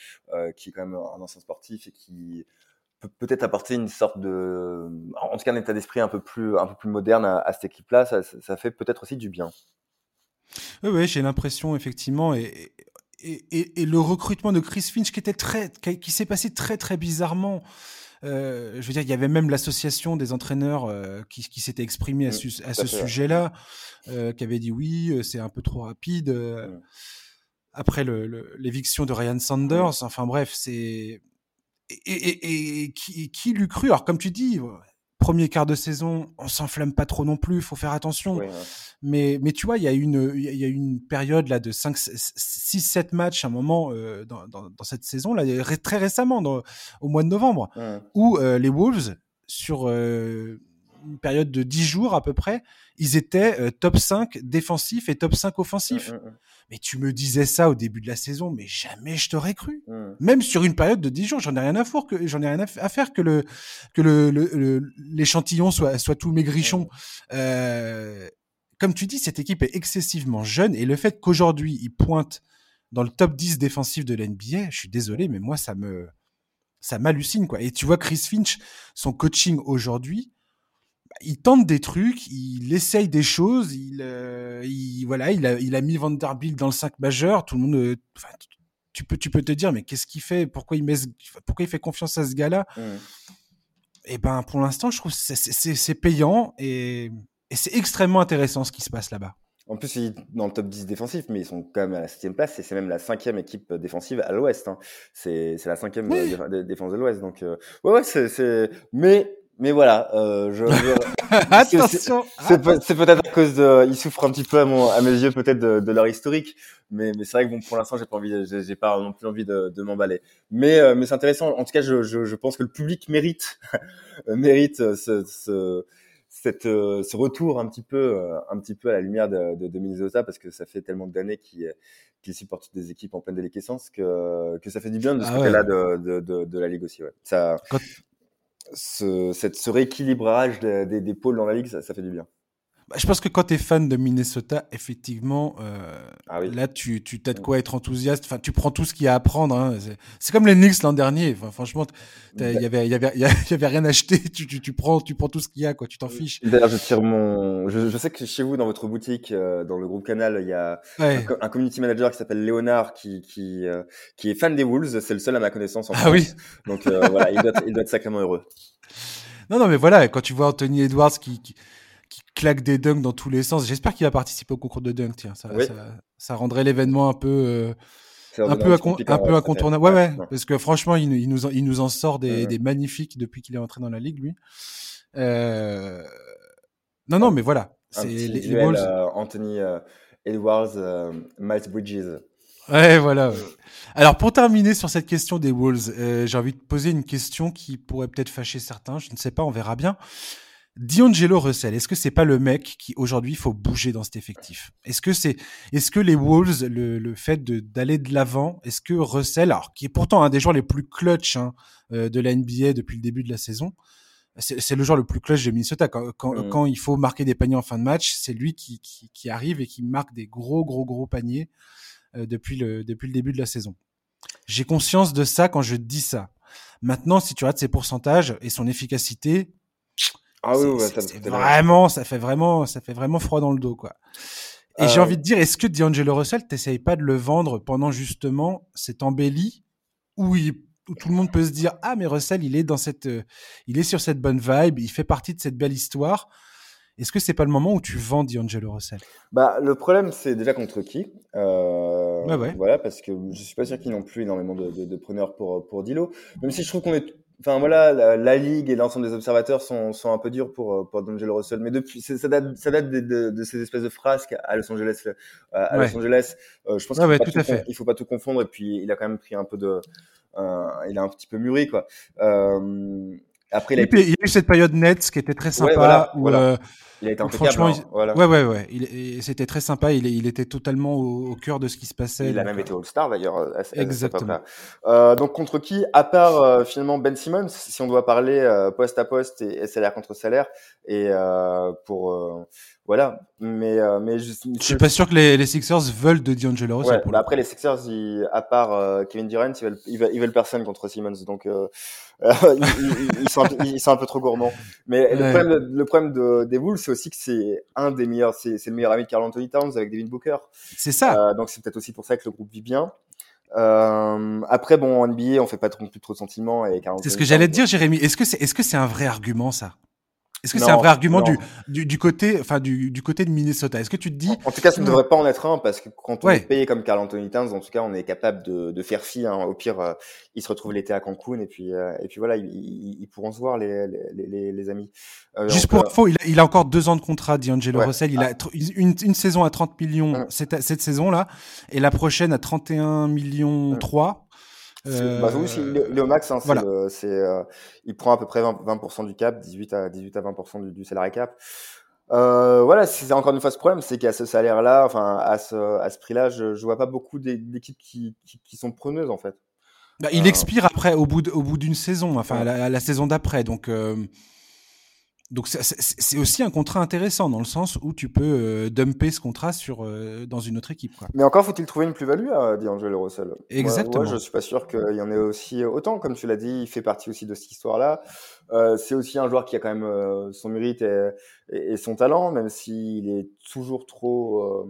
S2: qui est quand même un ancien sportif et qui peut peut-être apporter une sorte de, en tout cas, un état d'esprit un peu plus un peu plus moderne à, à cette équipe-là. Ça, ça fait peut-être aussi du bien.
S1: Oui, oui j'ai l'impression effectivement, et et, et, le recrutement de Chris Finch qui était très, qui, s'est passé très très bizarrement. Euh, je veux dire, il y avait même l'association des entraîneurs euh, qui, qui s'était exprimée à, mmh, à ce sujet-là, euh, qui avait dit oui, euh, c'est un peu trop rapide. Euh, mmh. Après l'éviction de Ryan Sanders, mmh. enfin bref, c'est et, et, et, qui, qui l'eût cru? Alors comme tu dis, premier quart de saison, on s'enflamme pas trop non plus, faut faire attention. Mais, mais tu vois, il y a une, il y a une période là de 5, 6, 7 matchs, un moment euh, dans, dans, dans, cette saison là, très récemment, dans, au mois de novembre, où euh, les Wolves sur euh, une période de 10 jours à peu près, ils étaient top 5 défensif et top 5 offensif. Mais tu me disais ça au début de la saison, mais jamais je t'aurais cru. Mmh. Même sur une période de 10 jours, j'en ai rien à faire que j'en ai rien à faire que le que le l'échantillon soit soit tout maigrichon. Mmh. Euh, comme tu dis, cette équipe est excessivement jeune et le fait qu'aujourd'hui il pointe dans le top 10 défensif de l'NBA, je suis désolé, mais moi ça me ça m'hallucine quoi. Et tu vois Chris Finch, son coaching aujourd'hui, il tente des trucs, il essaye des choses, il, euh, il voilà, il a, il a mis Vanderbilt dans le 5 majeur. Tout le monde, euh, tu peux, tu peux te dire, mais qu'est-ce qu'il fait? Pourquoi il met, pourquoi il fait confiance à ce gars-là? Mmh. Et eh ben, pour l'instant, je trouve c'est, c'est, payant et, et c'est extrêmement intéressant ce qui se passe là-bas.
S2: En plus, ils dans le top 10 défensif, mais ils sont quand même à la septième place et c'est même la cinquième équipe défensive à l'Ouest. Hein. C'est, la cinquième défense de l'Ouest. Donc, euh, ouais, ouais, c'est, mais mais voilà, euh, je,
S1: attention.
S2: C'est peut-être à cause de, ils souffrent un petit peu à, mon, à mes yeux peut-être de, de, leur historique, mais, mais c'est vrai que bon pour l'instant j'ai pas envie, j'ai pas non plus envie de, de m'emballer. Mais euh, mais c'est intéressant. En tout cas, je, je, je pense que le public mérite mérite ce, ce cette, euh, ce retour un petit peu un petit peu à la lumière de, de, de Minnesota parce que ça fait tellement d'années qu'ils qui supportent des équipes en pleine déliquescence que que ça fait du bien de ce ah côté-là de, de, de, de, la ligue aussi. Ouais. Ça ce, cette, ce rééquilibrage des, des, pôles dans la ligue, ça, ça fait du bien.
S1: Bah, je pense que quand tu es fan de Minnesota, effectivement, euh, ah oui. là, tu, tu as de quoi être enthousiaste. Enfin, tu prends tout ce qu'il y a à prendre. Hein. C'est comme les Knicks l'an dernier. Enfin, franchement, il y avait, y avait, y avait rien acheté. Tu, tu, tu prends, tu prends tout ce qu'il y a, quoi. Tu t'en fiches.
S2: D'ailleurs, je tire mon. Je, je, sais que chez vous, dans votre boutique, euh, dans le groupe Canal, il y a ouais. un, un, community manager qui s'appelle Léonard, qui, qui, euh, qui est fan des Wolves. C'est le seul à ma connaissance. En
S1: ah
S2: France.
S1: oui.
S2: Donc euh, voilà, il doit, il doit être sacrément heureux.
S1: Non, non, mais voilà, quand tu vois Anthony Edwards qui, qui qui claque des dunks dans tous les sens. J'espère qu'il va participer au concours de dunk. Tiens, ça, oui. ça, ça, rendrait l'événement un peu, euh, un peu, un peu incontournable. Ouais, ouais, parce que franchement, il, il, nous, il nous en sort des, des magnifiques depuis qu'il est entré dans la ligue, lui. Euh... Non, non, mais voilà.
S2: C'est les, les Wolves. Euh, Anthony Edwards, Miles Bridges.
S1: Ouais, voilà. Alors, pour terminer sur cette question des Wolves, j'ai envie de poser une question qui pourrait peut-être fâcher certains. Je ne sais pas, on verra bien. D'Angelo Russell, est-ce que c'est pas le mec qui aujourd'hui faut bouger dans cet effectif? Est-ce que c'est, est-ce que les Wolves, le, le fait d'aller de l'avant, est-ce que Russell, alors qui est pourtant un des joueurs les plus clutch hein, euh, de la NBA depuis le début de la saison, c'est le joueur le plus clutch de Minnesota. Quand, quand, mm. quand, il faut marquer des paniers en fin de match, c'est lui qui, qui, qui, arrive et qui marque des gros, gros, gros paniers euh, depuis, le, depuis le début de la saison. J'ai conscience de ça quand je dis ça. Maintenant, si tu regardes ses pourcentages et son efficacité, ah oui, ça vraiment, ça fait vraiment, ça fait vraiment froid dans le dos, quoi. Et j'ai euh, envie de dire, est-ce que D'Angelo Russell, t'essayes pas de le vendre pendant justement cette embellie où, il, où tout le monde peut se dire, ah, mais Russell, il est dans cette, euh, il est sur cette bonne vibe, il fait partie de cette belle histoire. Est-ce que c'est pas le moment où tu vends D'Angelo Russell?
S2: Bah, le problème, c'est déjà contre qui? Euh, ouais, ouais. Voilà, parce que je suis pas sûr qu'ils n'ont plus énormément de, de, de, preneurs pour pour Dilo. Même si je trouve qu'on est Enfin voilà, la, ligue et l'ensemble des observateurs sont, sont un peu durs pour euh, pour D'Angelo Russell, mais depuis ça date ça date de, de, ces espèces de frasques à Los Angeles euh, à Los Angeles. Euh, je pense qu'il faut, pas tout, il faut pas tout confondre et puis il a quand même pris un peu de euh, il a un petit peu mûri quoi. Euh,
S1: après, il a, il y a eu cette période Nets qui était très sympa. voilà, où, voilà.
S2: Il a été franchement, hein, voilà.
S1: ouais, ouais, ouais. Il, c'était très sympa. Il, il était totalement au, cœur de ce qui se passait.
S2: Il a même été All-Star d'ailleurs.
S1: Exactement.
S2: Euh, donc contre qui, à part euh, finalement Ben Simmons, si on doit parler euh, poste à poste et, salaire contre salaire, et euh, pour euh, voilà. Mais mais je,
S1: je, suis pas sûr que les, les Sixers veulent de D'Angelo Russell.
S2: Ouais, bah après les Sixers, ils, à part Kevin Durant, ils veulent, ils veulent, ils veulent personne contre Simmons. Donc ils, sont un peu, ils sont un peu trop gourmands. Mais le problème, le problème de, des Wolves, c'est aussi que c'est un des meilleurs, c'est le meilleur ami de Carl Anthony Towns avec Devin Booker.
S1: C'est ça.
S2: Euh, donc c'est peut-être aussi pour ça que le groupe vit bien. Euh, après, bon, en NBA, on fait pas trop, plus trop de sentiments.
S1: C'est ce que j'allais te dire, Jérémy. Est-ce que c'est est -ce c'est un vrai argument, ça? Est-ce que c'est un vrai argument du, du, du, côté, enfin du, du côté de Minnesota? Est-ce que tu te dis
S2: En, tout cas, ça ne devrait pas en être un parce que quand on est payé comme Carl Anthony Towns, en tout cas, on est capable de, de faire fi. Hein. Au pire, euh, ils se retrouvent l'été à Cancun et puis euh, et puis voilà, ils, ils, pourront se voir les les, les, les amis.
S1: Euh, Juste pour info, il a, il a, encore deux ans de contrat, D'Angelo Russell. Il a ah. une, une, saison à 30 millions hum. cette, cette saison-là et la prochaine à 31 millions 3.
S2: Euh, bah, oui, Léo Max, hein, c'est, euh, il prend à peu près 20%, du cap, 18 à 18 à 20% du, du salarié cap. Euh, voilà, c'est encore une fois ce problème, c'est qu'à ce salaire-là, enfin à ce, à ce prix-là, je, je vois pas beaucoup d'équipes qui, qui, qui, sont preneuses en fait.
S1: Bah, il euh, expire après au bout d'une saison, enfin la, la, saison d'après, donc euh, donc c'est aussi un contrat intéressant dans le sens où tu peux euh, dumper ce contrat sur euh, dans une autre équipe. Quoi.
S2: Mais encore faut-il trouver une plus-value à D'Angelo Russell.
S1: Exactement.
S2: Moi, je suis pas sûr qu'il y en ait aussi autant, comme tu l'as dit, il fait partie aussi de cette histoire-là. Euh, c'est aussi un joueur qui a quand même son mérite et, et, son talent, même s'il est toujours trop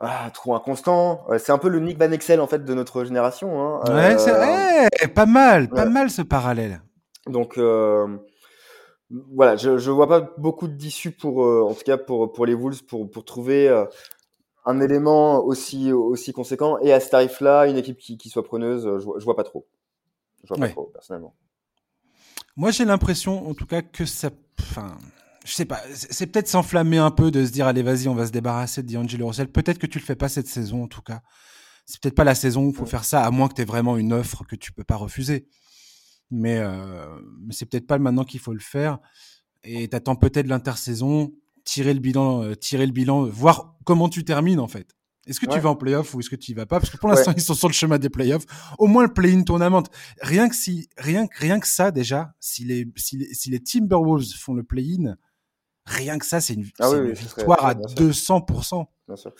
S2: ah, trop inconstant. c'est un peu le Nick Van Exel en fait de notre génération. Hein.
S1: Ouais, c'est ouais, pas mal, pas mal ce parallèle.
S2: Donc voilà, je je vois pas beaucoup d'issues pour euh, en tout cas pour pour les Wolves pour pour trouver euh, un élément aussi aussi conséquent et à ce tarif-là, une équipe qui, qui soit preneuse, je, je vois pas trop. Je vois pas trop personnellement.
S1: Moi, j'ai l'impression en tout cas que ça enfin je sais pas, c'est peut-être s'enflammer un peu de se dire allez vas-y, on va se débarrasser de D'Angelo Russell. Peut-être que tu le fais pas cette saison en tout cas. C'est peut-être pas la saison où il faut faire ça à moins que tu aies vraiment une offre que tu peux pas refuser mais, euh, mais c'est peut-être pas maintenant qu'il faut le faire. Et t'attends peut-être l'intersaison, tirer le bilan, euh, tirer le bilan, voir comment tu termines en fait. Est-ce que tu vas en playoff ou est-ce que tu y vas pas? Parce que pour l'instant ils sont sur le chemin des playoffs. Au moins le play-in tournament. Rien que si, rien, rien que ça déjà, si les, si les, si les Timberwolves font le play-in, rien que ça, c'est une, ah victoire à 200%.
S2: Bien sûr.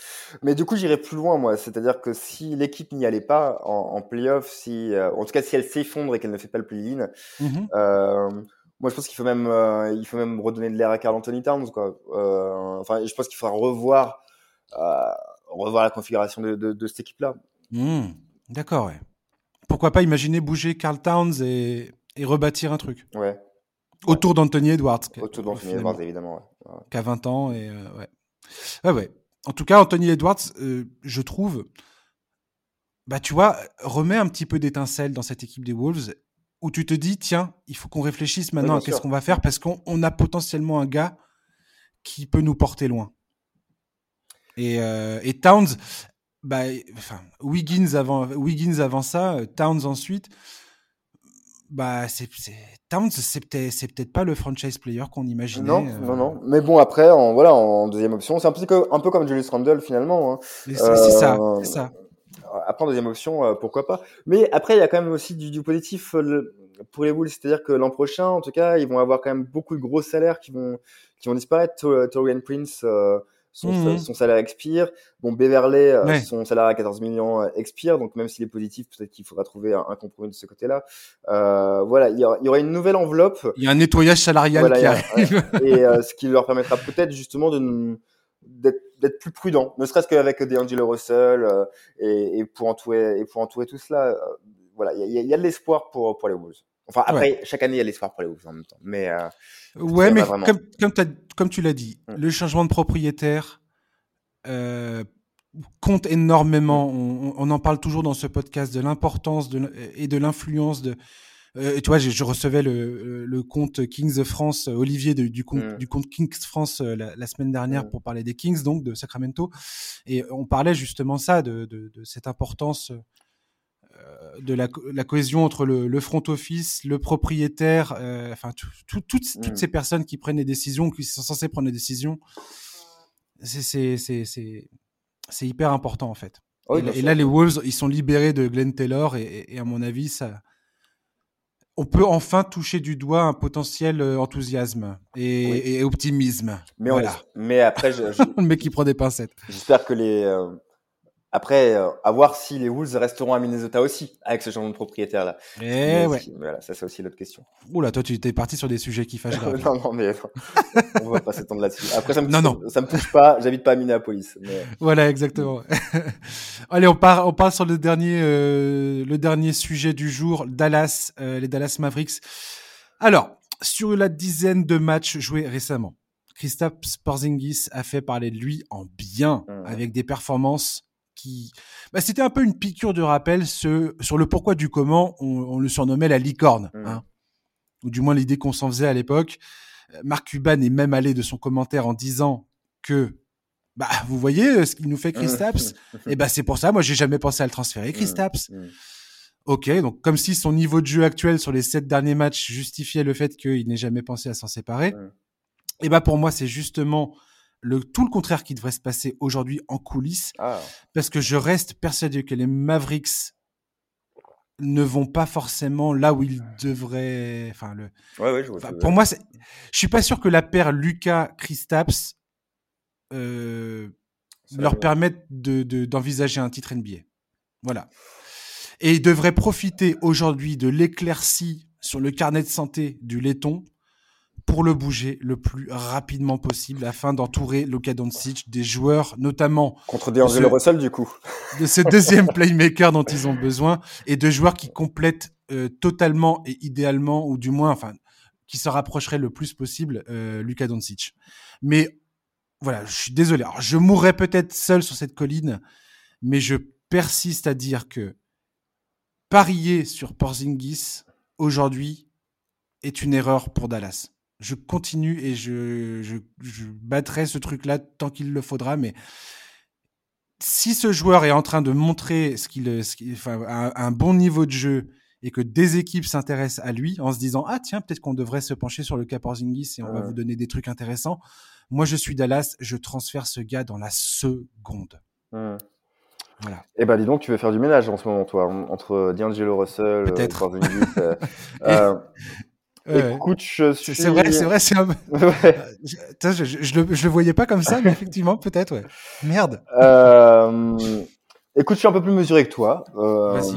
S2: Mais du coup, j'irai plus loin, moi. C'est-à-dire que si l'équipe n'y allait pas en, en playoff, si, euh, en tout cas, si elle s'effondre et qu'elle ne fait pas le play-in, mm-hmm. euh, moi, je pense qu'il faut même, euh, il faut même redonner de l'air à Carl Anthony Towns, quoi. Enfin, je pense qu'il faudra revoir, revoir la configuration de, de, de cette équipe-là.
S1: Mm. D'accord, ouais. Pourquoi pas imaginer bouger Carl Towns et, et rebâtir un truc.
S2: Ouais.
S1: Autour d'Anthony Edwards.
S2: Autour d'Anthony Edwards, évidemment.
S1: Ouais. Qu'à 20 ans et ouais. Ouais, ouais en tout cas, Anthony Edwards, euh, je trouve, bah tu vois, remet un petit peu d'étincelle dans cette équipe des Wolves, où tu te dis, tiens, il faut qu'on réfléchisse maintenant à qu'est-ce qu'on va faire, parce qu'on a potentiellement un gars qui peut nous porter loin. Et, euh, et Towns, bah, enfin, Wiggins avant, Wiggins avant ça, Towns ensuite bah c'est Towns c'est peut-être peut-être pas le franchise player qu'on imaginait.
S2: Non, euh. non, non. Mais bon après en voilà en deuxième option c'est un peu un peu comme Julius Randle finalement. Hein.
S1: C'est ça, c'est ça.
S2: Après en deuxième option euh, pourquoi pas. Mais après il y a quand même aussi du, du positif. Le, pour les Bulls, c'est-à-dire que l'an prochain, en tout cas, ils vont avoir quand même beaucoup de gros salaires qui vont qui vont disparaître. Torian Prince, son, son, salaire expire. Bon, Beverley, son salaire à 14 millions expire, donc même s'il est positif, peut-être qu'il faudra trouver un, compromis de ce côté-là. Euh, voilà, il y, aura, il y, aura, une nouvelle enveloppe.
S1: Il y a un nettoyage salarial qui arrive.
S2: et ce qui leur permettra peut-être justement de d'être plus prudent, ne serait-ce qu'avec DeAngelo Russell euh, et, et, pour entourer et pour entourer tout cela. Euh, voilà, il y, y a, de l'espoir pour pour les Wolves. Enfin, après, chaque année, il y a l'espoir pour les Wolves en même temps. Mais euh,
S1: ouais, mais comme comme, comme tu l'as dit, mm. le changement de propriétaire compte énormément. Mm. On, on, en parle toujours dans ce podcast de l'importance et de l'influence de euh, tu vois, je, je recevais le, le, compte Kings of France, euh, Olivier du, compte, mm. du compte Kings France euh, la, semaine dernière mm. pour parler des Kings, donc de Sacramento. Et on parlait justement ça, de, de, de cette importance euh, de la, la, cohésion entre le, le, front office, le propriétaire, euh, enfin toutes, toutes mm. ces personnes qui prennent des décisions, qui sont censées prendre des décisions. C'est hyper important en fait. et, là, les Wolves, ils sont libérés de Glenn Taylor et, et à mon avis, ça, on peut enfin toucher du doigt un potentiel euh, enthousiasme et, optimisme.
S2: Mais, voilà. mais après, je,
S1: le mec qui prend des pincettes.
S2: J'espère que les, euh, après, euh, à voir si les Wolves resteront à Minnesota aussi, avec ce changement de propriétaire là.
S1: Eh ouais.
S2: voilà, ça c'est aussi l'autre question.
S1: Oula, toi tu étais parti sur des sujets qui fâchent
S2: non, non, mais on va pas s'étendre là-dessus. Après, ça me, non, non. Ça, me touche pas, j'habite pas à Minneapolis. Mais...
S1: Voilà, exactement. Allez, on part, on part sur le dernier, euh, le dernier sujet du jour, Dallas, euh, les Dallas Mavericks. Alors, sur la dizaine de matchs joués récemment, Christophe Porzingis a fait parler de lui en bien, mmh. avec des performances qui, bah, c'était un peu une piqûre de rappel ce, sur le pourquoi du comment on, le surnommait la licorne, mmh. hein. ou du moins l'idée qu'on s'en faisait à l'époque. Euh, Marc Cuban est même allé de son commentaire en disant que bah vous voyez euh, ce qu'il nous fait Chris. Tapps et bah c'est pour ça moi j'ai jamais pensé à le transférer Chris mmh. Tapps. Ok, donc comme si son niveau de jeu actuel sur les sept derniers matchs justifiait le fait qu'il n'ait jamais pensé à s'en séparer. Et bah pour moi c'est justement le tout le contraire qui devrait se passer aujourd'hui en coulisses, ah. parce que je reste persuadé que les Mavericks ne vont pas forcément là où ils devraient. Enfin, le. pour moi, je suis pas sûr que la paire Lucas Kristaps euh, leur permette de d'envisager un titre NBA. Voilà. Et ils devraient profiter aujourd'hui de l'éclaircie sur le carnet de santé du laiton pour le bouger le plus rapidement possible afin d'entourer Luka Doncic des joueurs, notamment
S2: contre DeAngelo Russell du coup,
S1: de ce deuxième playmaker dont ils ont besoin et de joueurs qui complètent euh, totalement et idéalement ou du moins, enfin, qui se rapprocheraient le plus possible euh, Luka Doncic. Mais voilà, je suis désolé. Alors, je mourrais peut-être seul sur cette colline, mais je persiste à dire que parier sur Porzingis aujourd'hui est une erreur pour Dallas je continue et je, je, je battrai ce truc-là tant qu'il le faudra. Mais si ce joueur est en train de montrer ce qu'il, enfin, un, bon niveau de jeu et que des équipes s'intéressent à lui en se disant ah tiens peut-être qu'on devrait se pencher sur le cas Porzingis et on va vous donner des trucs intéressants. Moi je suis Dallas, je transfère ce gars dans la seconde.
S2: Voilà. Et eh ben dis donc, tu veux faire du ménage en ce moment, toi, entre D'Angelo Russell, euh, Porzingis. euh, Écoute, je suis...
S1: C'est vrai, c'est vrai, c'est un... ouais. je, je, je, le, je le voyais pas comme ça, mais effectivement, peut-être, ouais. Merde.
S2: Euh... Écoute, je suis un peu plus mesuré que toi. Euh... Vas-y.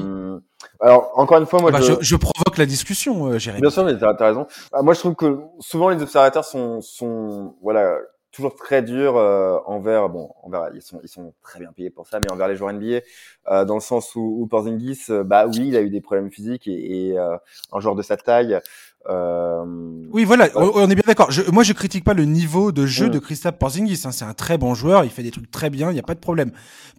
S2: Alors, encore une fois, moi,
S1: bah, je... je... provoque la discussion, euh, Jérémy.
S2: Bien sûr, mais t'as as raison. Bah, moi, je trouve que souvent les observateurs sont, sont, voilà, toujours très durs euh, envers, bon, envers, ils sont, ils sont très bien payés pour ça, mais envers les joueurs NBA, euh, dans le sens où, où Porzingis, euh, bah oui, il a eu des problèmes physiques et, et euh, un joueur de sa taille,
S1: euh, oui, voilà, on, est bien d'accord. moi, je critique pas le niveau de jeu mm. de Christophe Porzingis. Hein. C'est un très bon joueur, il fait des trucs très bien, il n'y a pas de problème.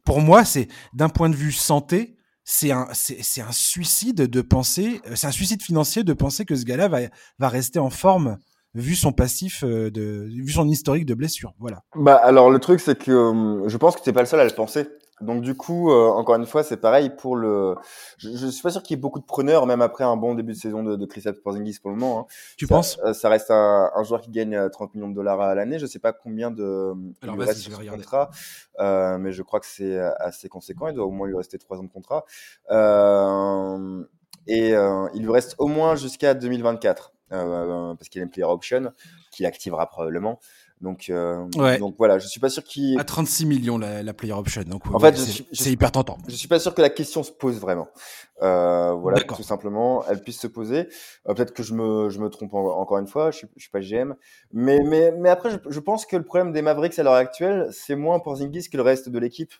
S1: Pour moi, c'est d'un point de vue santé, c'est un, c'est un suicide de penser, euh, c'est un suicide financier de penser que ce gars-là va, va rester en forme vu son passif euh, de, vu son historique de blessure. Voilà.
S2: Bah alors le truc c'est que je pense que t'es pas le seul à le penser. Donc du coup, euh, encore une fois, c'est pareil pour le. Je, je suis pas sûr qu'il y ait beaucoup de preneurs, même après un bon début de saison de, de Chris Porzingis pour le moment. Hein.
S1: Tu penses
S2: euh, Ça reste un, un, joueur qui gagne 30 euh, millions de dollars à l'année. Je sais pas combien de.
S1: Alors vais
S2: Contrat, euh, mais je crois que c'est assez conséquent. Il doit au moins lui rester trois ans de contrat. Euh, et il lui reste au moins jusqu'à 2024 parce qu'il a une player option qu'il activera probablement. Donc, euh, donc voilà, je suis pas sûr qu'il.
S1: À 36 millions la, la player option, donc en fait, c'est hyper tentant.
S2: Je suis pas sûr que la question se pose vraiment. Euh, voilà, tout simplement, elle puisse se poser. Euh, peut-être que je me, je me trompe encore une fois, je suis, je suis pas GM, mais mais mais après, je, je, pense que le problème des Mavericks à l'heure actuelle, c'est moins pour Zingis que le reste de l'équipe.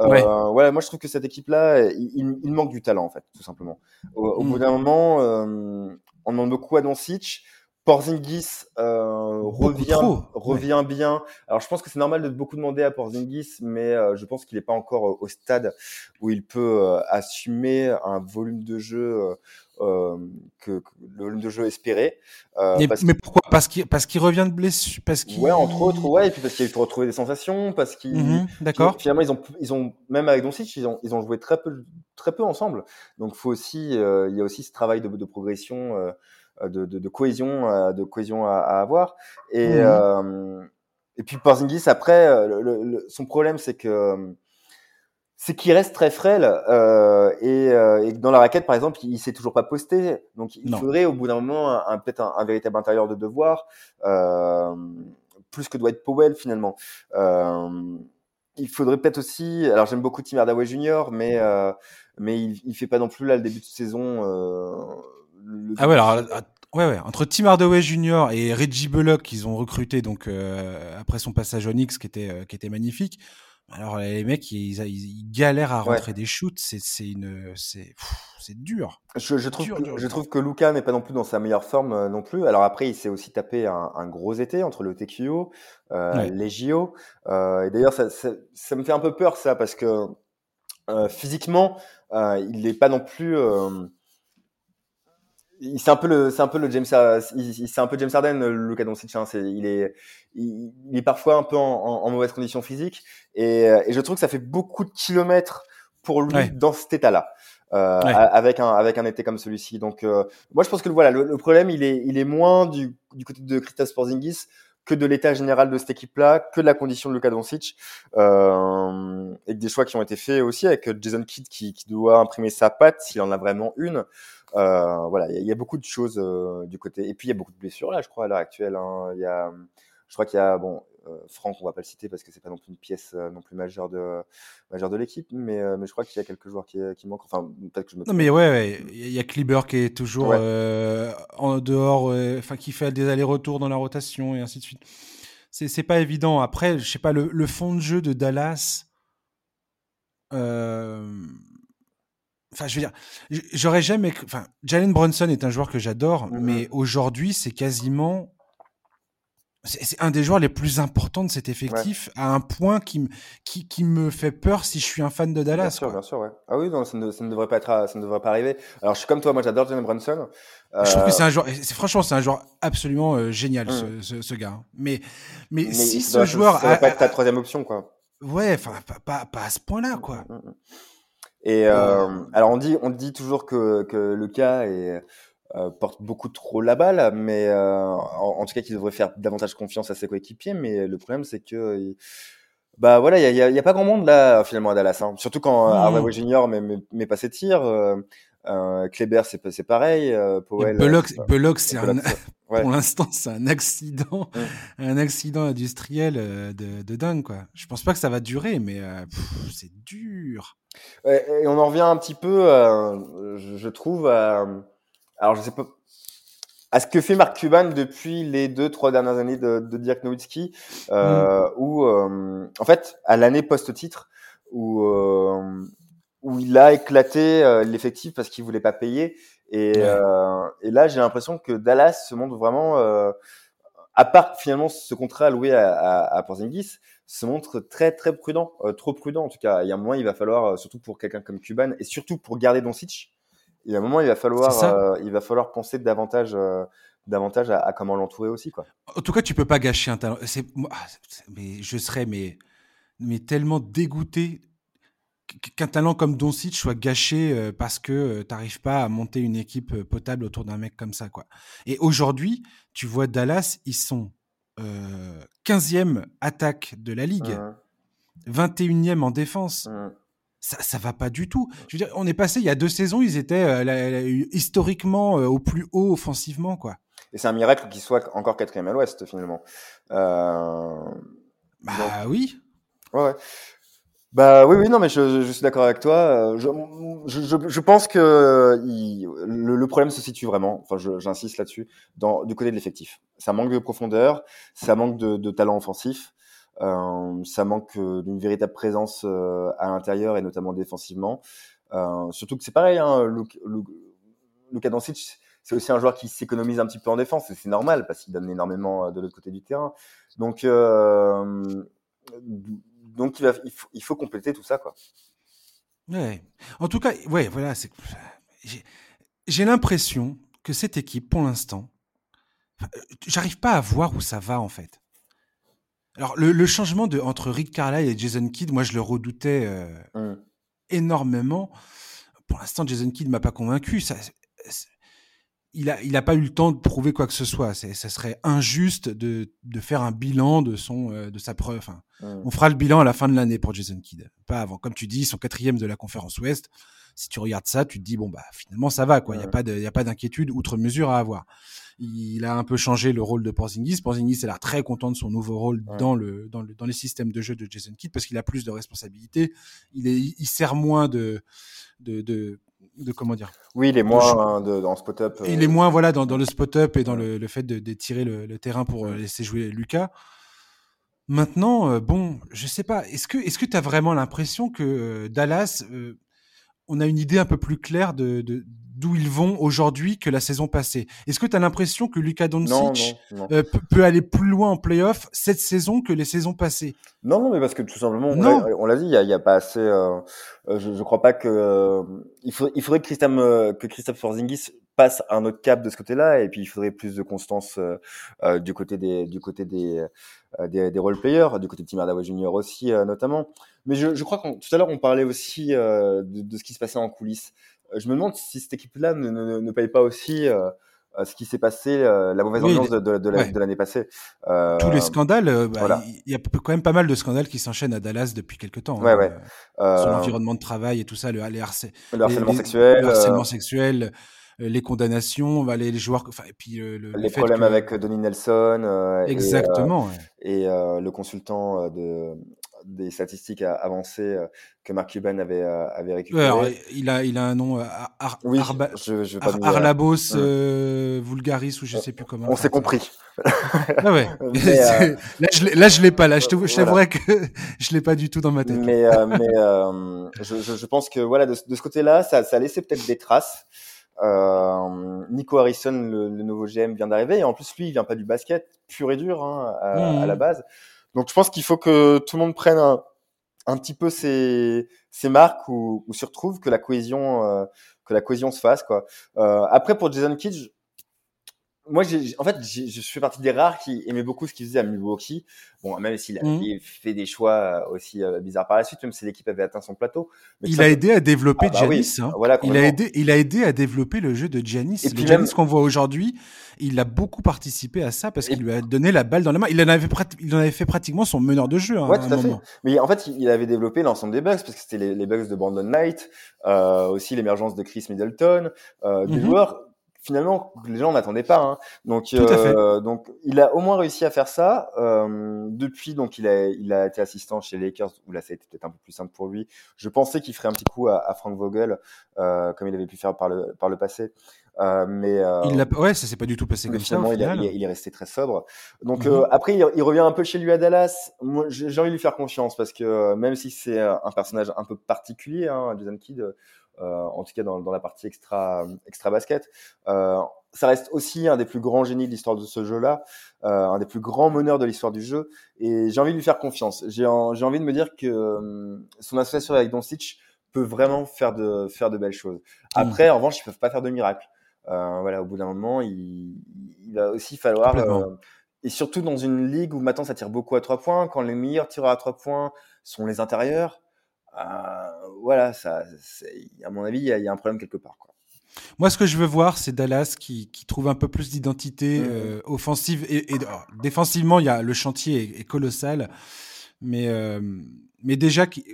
S2: Euh, ouais. Voilà, moi je trouve que cette équipe-là, il, il, manque du talent en fait, tout simplement. Au, au bout d'un moment, euh, on demande beaucoup à Doncic. Porzingis euh, revient, revient bien. Alors je pense que c'est normal de beaucoup demander à Porzingis, mais euh, je pense qu'il n'est pas encore euh, au stade où il peut euh, assumer un volume de jeu que, que, le volume de jeu espéré.
S1: Mais, mais, pourquoi? Parce qu'il parce qu'il revient de blessure, parce qu'il.
S2: Ouais, entre autres, ouais, et puis parce qu'il faut retrouver des sensations, parce qu'il.
S1: Mmh D'accord.
S2: Finalement, ils ont ils ont même avec Doncic, ils ont ils ont joué très peu très peu ensemble. Donc faut aussi il y a aussi ce travail de, de progression. Euh, de, de, de, cohésion, euh, de cohésion à, à avoir. Et, mmh. euh, et puis Porzingis, après, le, le, son problème, c'est que c'est qu'il reste très frêle euh, et, euh, et, dans la raquette, par exemple, il, il s'est toujours pas posté. Donc, il faudrait au bout d'un moment un, un peut-être un, un, véritable intérieur de devoir, euh, plus que Dwight Powell finalement. il faudrait peut-être aussi. Alors, j'aime beaucoup Tim Hardaway Jr., mais mais il, il fait pas non plus là le début de saison
S1: ah ouais, alors, ouais, ouais, entre Tim Hardaway Jr. et Reggie Bullock qu'ils ont recruté donc euh, après son passage au Knicks qui était euh, qui était magnifique. Alors les mecs ils, ils, galèrent à rentrer des shoots, c'est c'est une c'est c'est dur.
S2: Je, je trouve que, je trouve que Luca n'est pas non plus dans sa meilleure forme euh, non plus. Alors après il s'est aussi tapé un, un, gros été entre le TQO, euh, les JO. Euh, et d'ailleurs ça, ça, ça me fait un peu peur ça parce que physiquement il n'est pas non plus c'est un peu le c'est un peu le James c'est un peu James Harden Luka Doncic hein, c'est il est il, est parfois un peu en, en, mauvaise condition physique et, et, je trouve que ça fait beaucoup de kilomètres pour lui dans cet état-là euh, avec un avec un été comme celui-ci. Donc euh, moi je pense que voilà le, problème il est il est moins du du côté de Kristaps Porzingis que de l'état général de cette équipe-là, que de la condition de Luka Doncic, euh, et des choix qui ont été faits aussi avec Jason Kidd qui, qui doit imprimer sa patte s'il en a vraiment une. Euh, voilà, il y, a beaucoup de choses euh, du côté. Et puis il y a beaucoup de blessures là, je crois à l'heure actuelle. Hein. Il y a, je crois qu'il y a bon. Euh, Franck, on va pas le citer parce que c'est pas non plus une pièce non plus majeure de majeure de l'équipe, mais, mais je crois qu'il y a quelques joueurs qui, qui manquent. Enfin, peut-être que je me.
S1: Non, mais ouais, il y a Kliber qui est toujours ouais. en dehors, enfin qui fait des allers-retours dans la rotation et ainsi de suite. C'est pas évident. Après, je sais pas le, le fond de jeu de Dallas. Euh, Enfin, je veux dire, j'aurais jamais. Enfin, Jalen Brunson est un joueur que j'adore, mmh mais aujourd'hui, c'est quasiment. C'est un des joueurs les plus importants de cet effectif, ouais. à un point qui, qui, qui, me fait peur si je suis un fan de Dallas. Bien
S2: sûr, bien sûr, ouais. Ah oui, non, ça ne, ça ne, devrait pas être, ça ne devrait pas arriver. Alors, je suis comme toi, moi, j'adore Jalen Brunson.
S1: Euh... Je trouve que c'est un joueur, franchement, c'est un joueur absolument euh, génial, mmh. ce, ce, ce, gars. Mais, mais, mais si ce doit, joueur,
S2: ça a, pas être ta troisième option, quoi.
S1: Ouais, enfin, pas, pas, pas, à ce point-là, quoi. Mmh.
S2: Et euh, alors on dit, on dit toujours que, que le cas est, euh, porte beaucoup trop la balle, mais euh, en, en, tout cas qu'il devrait faire davantage confiance à ses coéquipiers. Mais le problème c'est que il, bah voilà, il y a, y a, pas grand monde là finalement à Dallas, hein. surtout quand mmh. Junior met, met, met pas ses tirs. Euh, Kleber, c'est pareil. Euh, Powell,
S1: Bullock, c'est un, ouais. pour l'instant, c'est un accident, mmh. un accident industriel de, de dingue quoi. Je pense pas que ça va durer, mais c'est dur.
S2: Et on en revient un petit peu, euh, je, je, trouve, à, alors je sais pas, à ce que fait Mark Cuban depuis les deux, trois dernières années de, de Dirk Nowitzki, euh, mm. où, euh, en fait, à l'année post-titre, où, euh, où il a éclaté l'effectif parce qu'il voulait pas payer. Et, là, j'ai l'impression que Dallas se montre vraiment, à part finalement ce contrat alloué à, à, à Porzingis, se montre très très prudent, trop prudent en tout cas. Il y a un moment, il va falloir, surtout pour quelqu'un comme Cuban, et surtout pour garder Doncic, il y a un moment, il va falloir, euh, il va falloir penser davantage, euh, davantage à, à comment l'entourer aussi, quoi.
S1: En tout cas, tu peux pas gâcher un talent. C'est, ah, mais je serais mais, mais tellement dégoûté qu'un talent comme Doncic soit gâché parce que tu n'arrives pas à monter une équipe potable autour d'un mec comme ça, quoi. Et aujourd'hui, tu vois Dallas, ils sont euh, 15e attaque de la ligue, mmh. 21e en défense. Mmh. Ça, ça va pas du tout. Je veux dire, on est passé il y a deux saisons, ils étaient euh, historiquement euh, au plus haut offensivement, quoi.
S2: Et c'est un miracle qu'ils soient encore quatrième à l'Ouest finalement.
S1: Euh... Bah oui.
S2: Ouais. Bah oui, oui, non, mais je, je suis d'accord avec toi. Je, je, je pense que il, le, problème se situe vraiment, enfin j'insiste là-dessus, dans du côté de l'effectif. Ça manque de profondeur, ça manque de, de talent offensif. Euh, ça manque euh, d'une véritable présence euh, à l'intérieur et notamment défensivement. surtout que c'est pareil, hein, Luka c'est aussi un joueur qui s'économise un petit peu en défense et c'est normal parce qu'il donne énormément de l'autre côté du terrain. Donc, donc il, faut, compléter tout ça, quoi.
S1: Ouais. En tout cas, ouais, voilà. J'ai l'impression que cette équipe, pour l'instant, j'arrive pas à voir où ça va en fait. Alors, le, changement de, entre Rick Carlisle et Jason Kidd, moi, je le redoutais euh, mmh. énormément. Pour l'instant, Jason Kidd m'a pas convaincu. Ça, il a, il a pas eu le temps de prouver quoi que ce soit. Ça serait injuste de, de faire un bilan de son, euh, de sa preuve. Enfin, mmh. On fera le bilan à la fin de l'année pour Jason Kidd, pas avant. Comme tu dis, sont quatrième de la conférence Ouest. Si tu regardes ça, tu te dis bon bah finalement ça va quoi. Il n'y a pas de, il y a pas d'inquiétude outre mesure à avoir. Il a un peu changé le rôle de Porzingis. Porzingis a l'air très content de son nouveau rôle dans, le, dans, le, dans les systèmes de jeu de Jason Kidd parce qu'il a plus de responsabilités. Il, est, il sert moins de, de, de, de comment dire
S2: Oui, il est moins de, dans spot-up.
S1: Il est euh, moins voilà, dans, dans le spot-up et dans le, le fait de, de tirer le, le, terrain pour laisser jouer Lucas. Maintenant, euh, bon, je sais pas. Est-ce que est-ce que tu as vraiment l'impression que euh, Dallas, on a une idée un peu plus claire de, de, d'où ils vont aujourd'hui que la saison passée. Est-ce que tu as l'impression que Luka Doncic euh, peut aller plus loin en playoff cette saison que les saisons passées?
S2: Non, non, mais parce que tout simplement, on l'a dit, il n'y a, pas assez. Euh, euh, je ne crois pas que il, faut, il faudrait que Christophe, que Christophe Porzingis passe un autre cap de ce côté-là, et puis il faudrait plus de constance du côté des du côté des des, des role players, du côté de Tim Hardaway Jr. aussi notamment. Mais je, je crois que tout à l'heure on parlait aussi de, de, ce qui se passait en coulisses. Euh, je me demande si cette équipe-là ne, ne, ne, paye pas aussi euh, euh, ce qui s'est passé, la mauvaise ambiance de, de, de l'année passée.
S1: Euh, Tous les scandales, bah, il y a quand même pas mal de scandales qui s'enchaînent à Dallas depuis quelques temps.
S2: Ouais, hein, ouais.
S1: Euh, sur l'environnement de travail et tout ça, le, les
S2: le harcèlement sexuel.
S1: Le harcèlement sexuel les condamnations, bah, les, les joueurs, enfin, et puis
S2: le, les problèmes avec Donnie Nelson. Euh,
S1: Exactement.
S2: Et, et euh, le consultant de des statistiques avancées euh, que Mark Cuban avait, euh, avait récupéré.
S1: il, a, il a un nom, euh, Ar
S2: oui, je, je
S1: Arlabos Vulgaris, ou je sais plus comment.
S2: On s'est compris.
S1: ah ouais. là, je là, je l'ai pas. Là, je t'avouerais que je l'ai pas du tout dans ma tête.
S2: Mais, mais je, je, pense que voilà, de, de ce côté-là, ça, ça a laissé peut-être des traces. Euh, Nico Harrison, le, le, nouveau GM, vient d'arriver et en plus lui, il vient pas du basket pur et dur hein, à, à, la mmh. base. Donc je pense qu'il faut que tout le monde prenne un, un petit peu ses, marques ou, ou se retrouve que la cohésion euh, que la cohésion se fasse quoi. Euh, après pour Jason Kidd, moi, en fait, je fais partie des rares qui aimaient beaucoup ce qu'il faisait à Milwaukee. Bon, même s'il a mmh. fait des choix euh, aussi euh, bizarres par la suite, même si l'équipe avait atteint son plateau.
S1: il a aidé à développer ah, bah hein. Voilà, il a aidé, il a aidé à développer le jeu de Giannis. Et le Giannis qu'on voit aujourd'hui, il a beaucoup participé à ça parce qu'il lui a donné la balle dans la main. Il en avait, il en avait fait pratiquement son meneur de jeu. Hein,
S2: ouais, tout à, fait. Mais en fait, il avait développé l'ensemble des bugs parce que c'était les, les, bugs de Brandon Knight, euh, aussi l'émergence de Chris Middleton, euh, des mmh joueurs finalement les gens n'attendaient pas. Hein. Donc, euh, donc il a au moins réussi à faire ça. Euh, depuis, donc il a, il a été assistant chez les Lakers où là ça a été peut-être un peu plus simple pour lui. Je pensais qu'il ferait un petit coup à, à Frank Vogel euh, comme il avait pu faire par le par le passé. Euh, mais euh,
S1: il a, ouais, ça s'est pas du tout passé comme ça.
S2: Il, il, est resté très sobre. Donc euh, après, il, il, revient un peu chez lui à Dallas. Moi, j'ai envie de lui faire confiance parce que même si c'est un personnage un peu particulier, hein, Jason Kidd, en tout cas dans, dans, la partie extra, extra basket. Euh, ça reste aussi un des plus grands génies de l'histoire de ce jeu-là, euh, un des plus grands meneurs de l'histoire du jeu. Et j'ai envie de lui faire confiance. J'ai envie de me dire que son association avec Doncic peut vraiment faire de, faire de belles choses. Mmh. Après, en revanche, ils peuvent pas faire de miracle. Euh, voilà, au bout d'un moment, il, il, va aussi falloir. Euh, et surtout dans une ligue où maintenant ça tire beaucoup à trois points, quand les meilleurs tireurs à trois points sont les intérieurs, euh, voilà, ça, à mon avis, il y, a un problème quelque part. Quoi.
S1: Moi, ce que je veux voir, c'est Dallas qui, qui, trouve un peu plus d'identité mmh. euh, offensive et, et défensivement, il y a le chantier est, colossal, mais euh, mais déjà qui,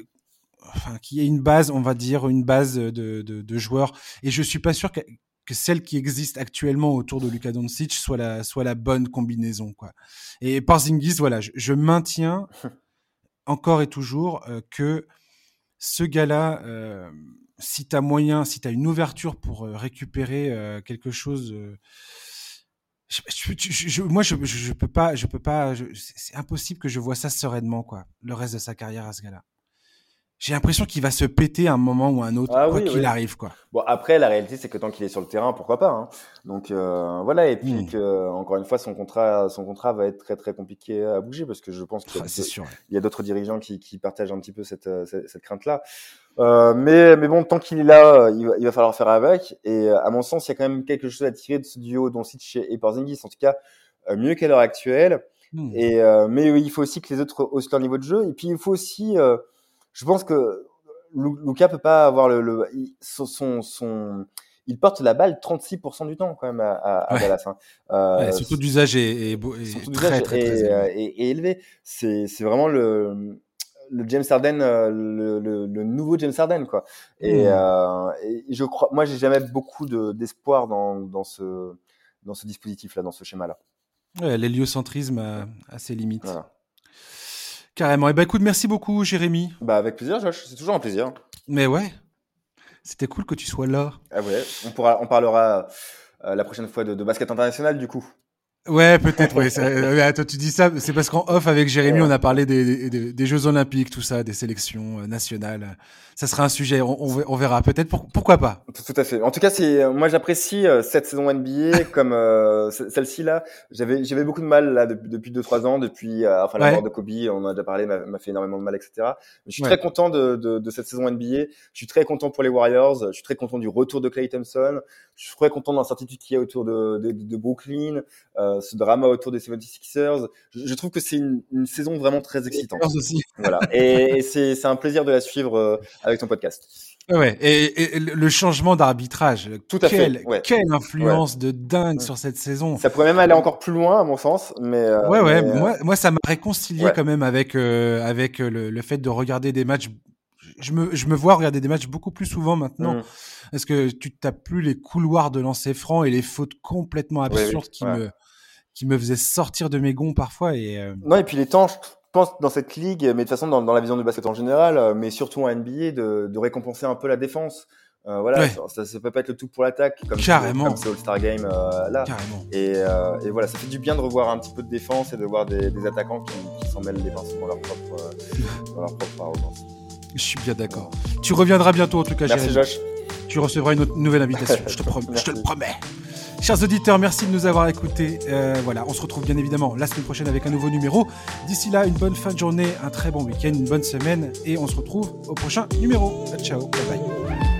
S1: enfin, qu'il y ait une base, on va dire, une base de, de, de joueurs. Et je suis pas sûr que, que celle qui existe actuellement autour de Luka Doncic soit la, soit la bonne combinaison, quoi. Et Porzingis, voilà, je, je maintiens encore et toujours euh, que ce gars-là, euh, si tu as moyen, si tu as une ouverture pour euh, récupérer euh, quelque chose je, je, je, moi, je, peux pas, je peux pas. C'est impossible que je vois ça sereinement, quoi. Le reste de sa carrière à ce gars-là. J'ai l'impression qu'il va se péter à un moment ou un autre, ah, quoi qu'il arrive, quoi.
S2: Bon, après, la réalité, c'est que tant qu'il est sur le terrain, pourquoi pas. Hein. Donc euh, voilà, et puis mmh. que encore une fois, son contrat, son contrat va être très très compliqué à bouger parce que je pense qu'il y a, ah, il y a d'autres dirigeants qui, qui, partagent un petit peu cette, cette, cette crainte-là. Euh, mais, mais bon, tant qu'il est là, il va, il va, falloir faire avec. Et à mon sens, il y a quand même quelque chose à tirer de ce duo Doncic et Porzingis. En tout cas, euh, mieux qu'à l'heure actuelle. Mmh. Et euh, mais il faut aussi que les autres haussent leur niveau de jeu. Et puis il faut aussi, euh, je pense que Luca peut pas avoir le, le son, son, il porte la balle 36% du temps quand même à, à, ouais. Dallas. Hein.
S1: Euh, ouais, surtout d'usage est, est, est très, très,
S2: élevé. C'est vraiment le le James Harden, euh, le, le, le, nouveau James Harden, quoi. Et, mmh. euh, et je crois, moi, j'ai jamais beaucoup d'espoir dans, dans ce dans ce dispositif-là, dans ce schéma-là.
S1: Ouais, l'héliocentrisme a, a, ses limites. Voilà. Carrément. Et eh ben écoute, merci beaucoup, Jérémy.
S2: Bah avec plaisir, Josh. C'est toujours un plaisir.
S1: Mais ouais, c'était cool que tu sois là.
S2: Ah ouais. On pourra, on parlera euh, la prochaine fois de, de basket international, du coup.
S1: Ouais, peut-être, oui. Attends, tu dis ça, c'est parce qu'en off avec Jérémy, on a parlé des, des, des, Jeux Olympiques, tout ça, des sélections euh, nationales. Ça sera un sujet, on, on verra peut-être. Pour, pourquoi pas?
S2: Tout à fait. En tout cas, c'est moi j'apprécie euh, cette saison NBA comme euh, celle-ci là. J'avais j'avais beaucoup de mal là depuis deux trois ans, depuis enfin la ouais. mort de Kobe, on en a déjà parlé, m'a fait énormément de mal, etc. Mais je suis ouais. très content de, de, de, cette saison NBA. Je suis très content pour les Warriors. Je suis très content du retour de Clay Thompson. Je suis très content de l'incertitude qu'il y a autour de, de, de Brooklyn. Euh, ce drama autour des 76ers. Je, je trouve que c'est une, une, saison vraiment très excitante.
S1: Aussi.
S2: Voilà. Et, et c'est un plaisir de la suivre euh, avec ton podcast.
S1: Ouais, et, et, le changement d'arbitrage,
S2: tout à
S1: quelle,
S2: fait. Ouais.
S1: Quelle influence ouais. de dingue ouais. sur cette saison.
S2: Ça pourrait même aller encore plus loin, à mon sens, mais. Euh,
S1: ouais, ouais.
S2: Mais,
S1: moi, moi, ça m'a réconcilié quand même avec euh, avec le, le, fait de regarder des matchs. Je me, je me vois regarder des matchs beaucoup plus souvent maintenant. Mmh. Parce que tu t'as plus les couloirs de lancer franc et les fautes complètement absurdes qui me qui me faisaient sortir de mes gonds parfois et euh...
S2: non et puis les temps pense dans cette ligue, mais de toute façon dans, dans la vision du basket en général, euh, mais surtout en NBA, de, de récompenser un peu la défense. Euh, voilà, ouais. ça, ça, peut pas être le tout pour l'attaque, comme
S1: Carrément.
S2: c'est All-Star Game euh, là.
S1: Carrément.
S2: Et, euh, et, voilà, ça fait du bien de revoir un petit peu de défense et de voir des, des attaquants qui, qui s'en mêlent les pinceaux dans leur propre, dans leur propre arrogance.
S1: Je suis bien d'accord. Tu reviendras bientôt en tout cas.
S2: Merci Josh.
S1: Tu recevras une, autre, nouvelle invitation. je te je te le promets. Chers auditeurs, merci de nous avoir écoutés. Euh, voilà, on se retrouve bien évidemment la semaine prochaine avec un nouveau numéro. D'ici là, une bonne fin de journée, un très bon week-end, une bonne semaine et on se retrouve au prochain numéro. Ciao, bye bye.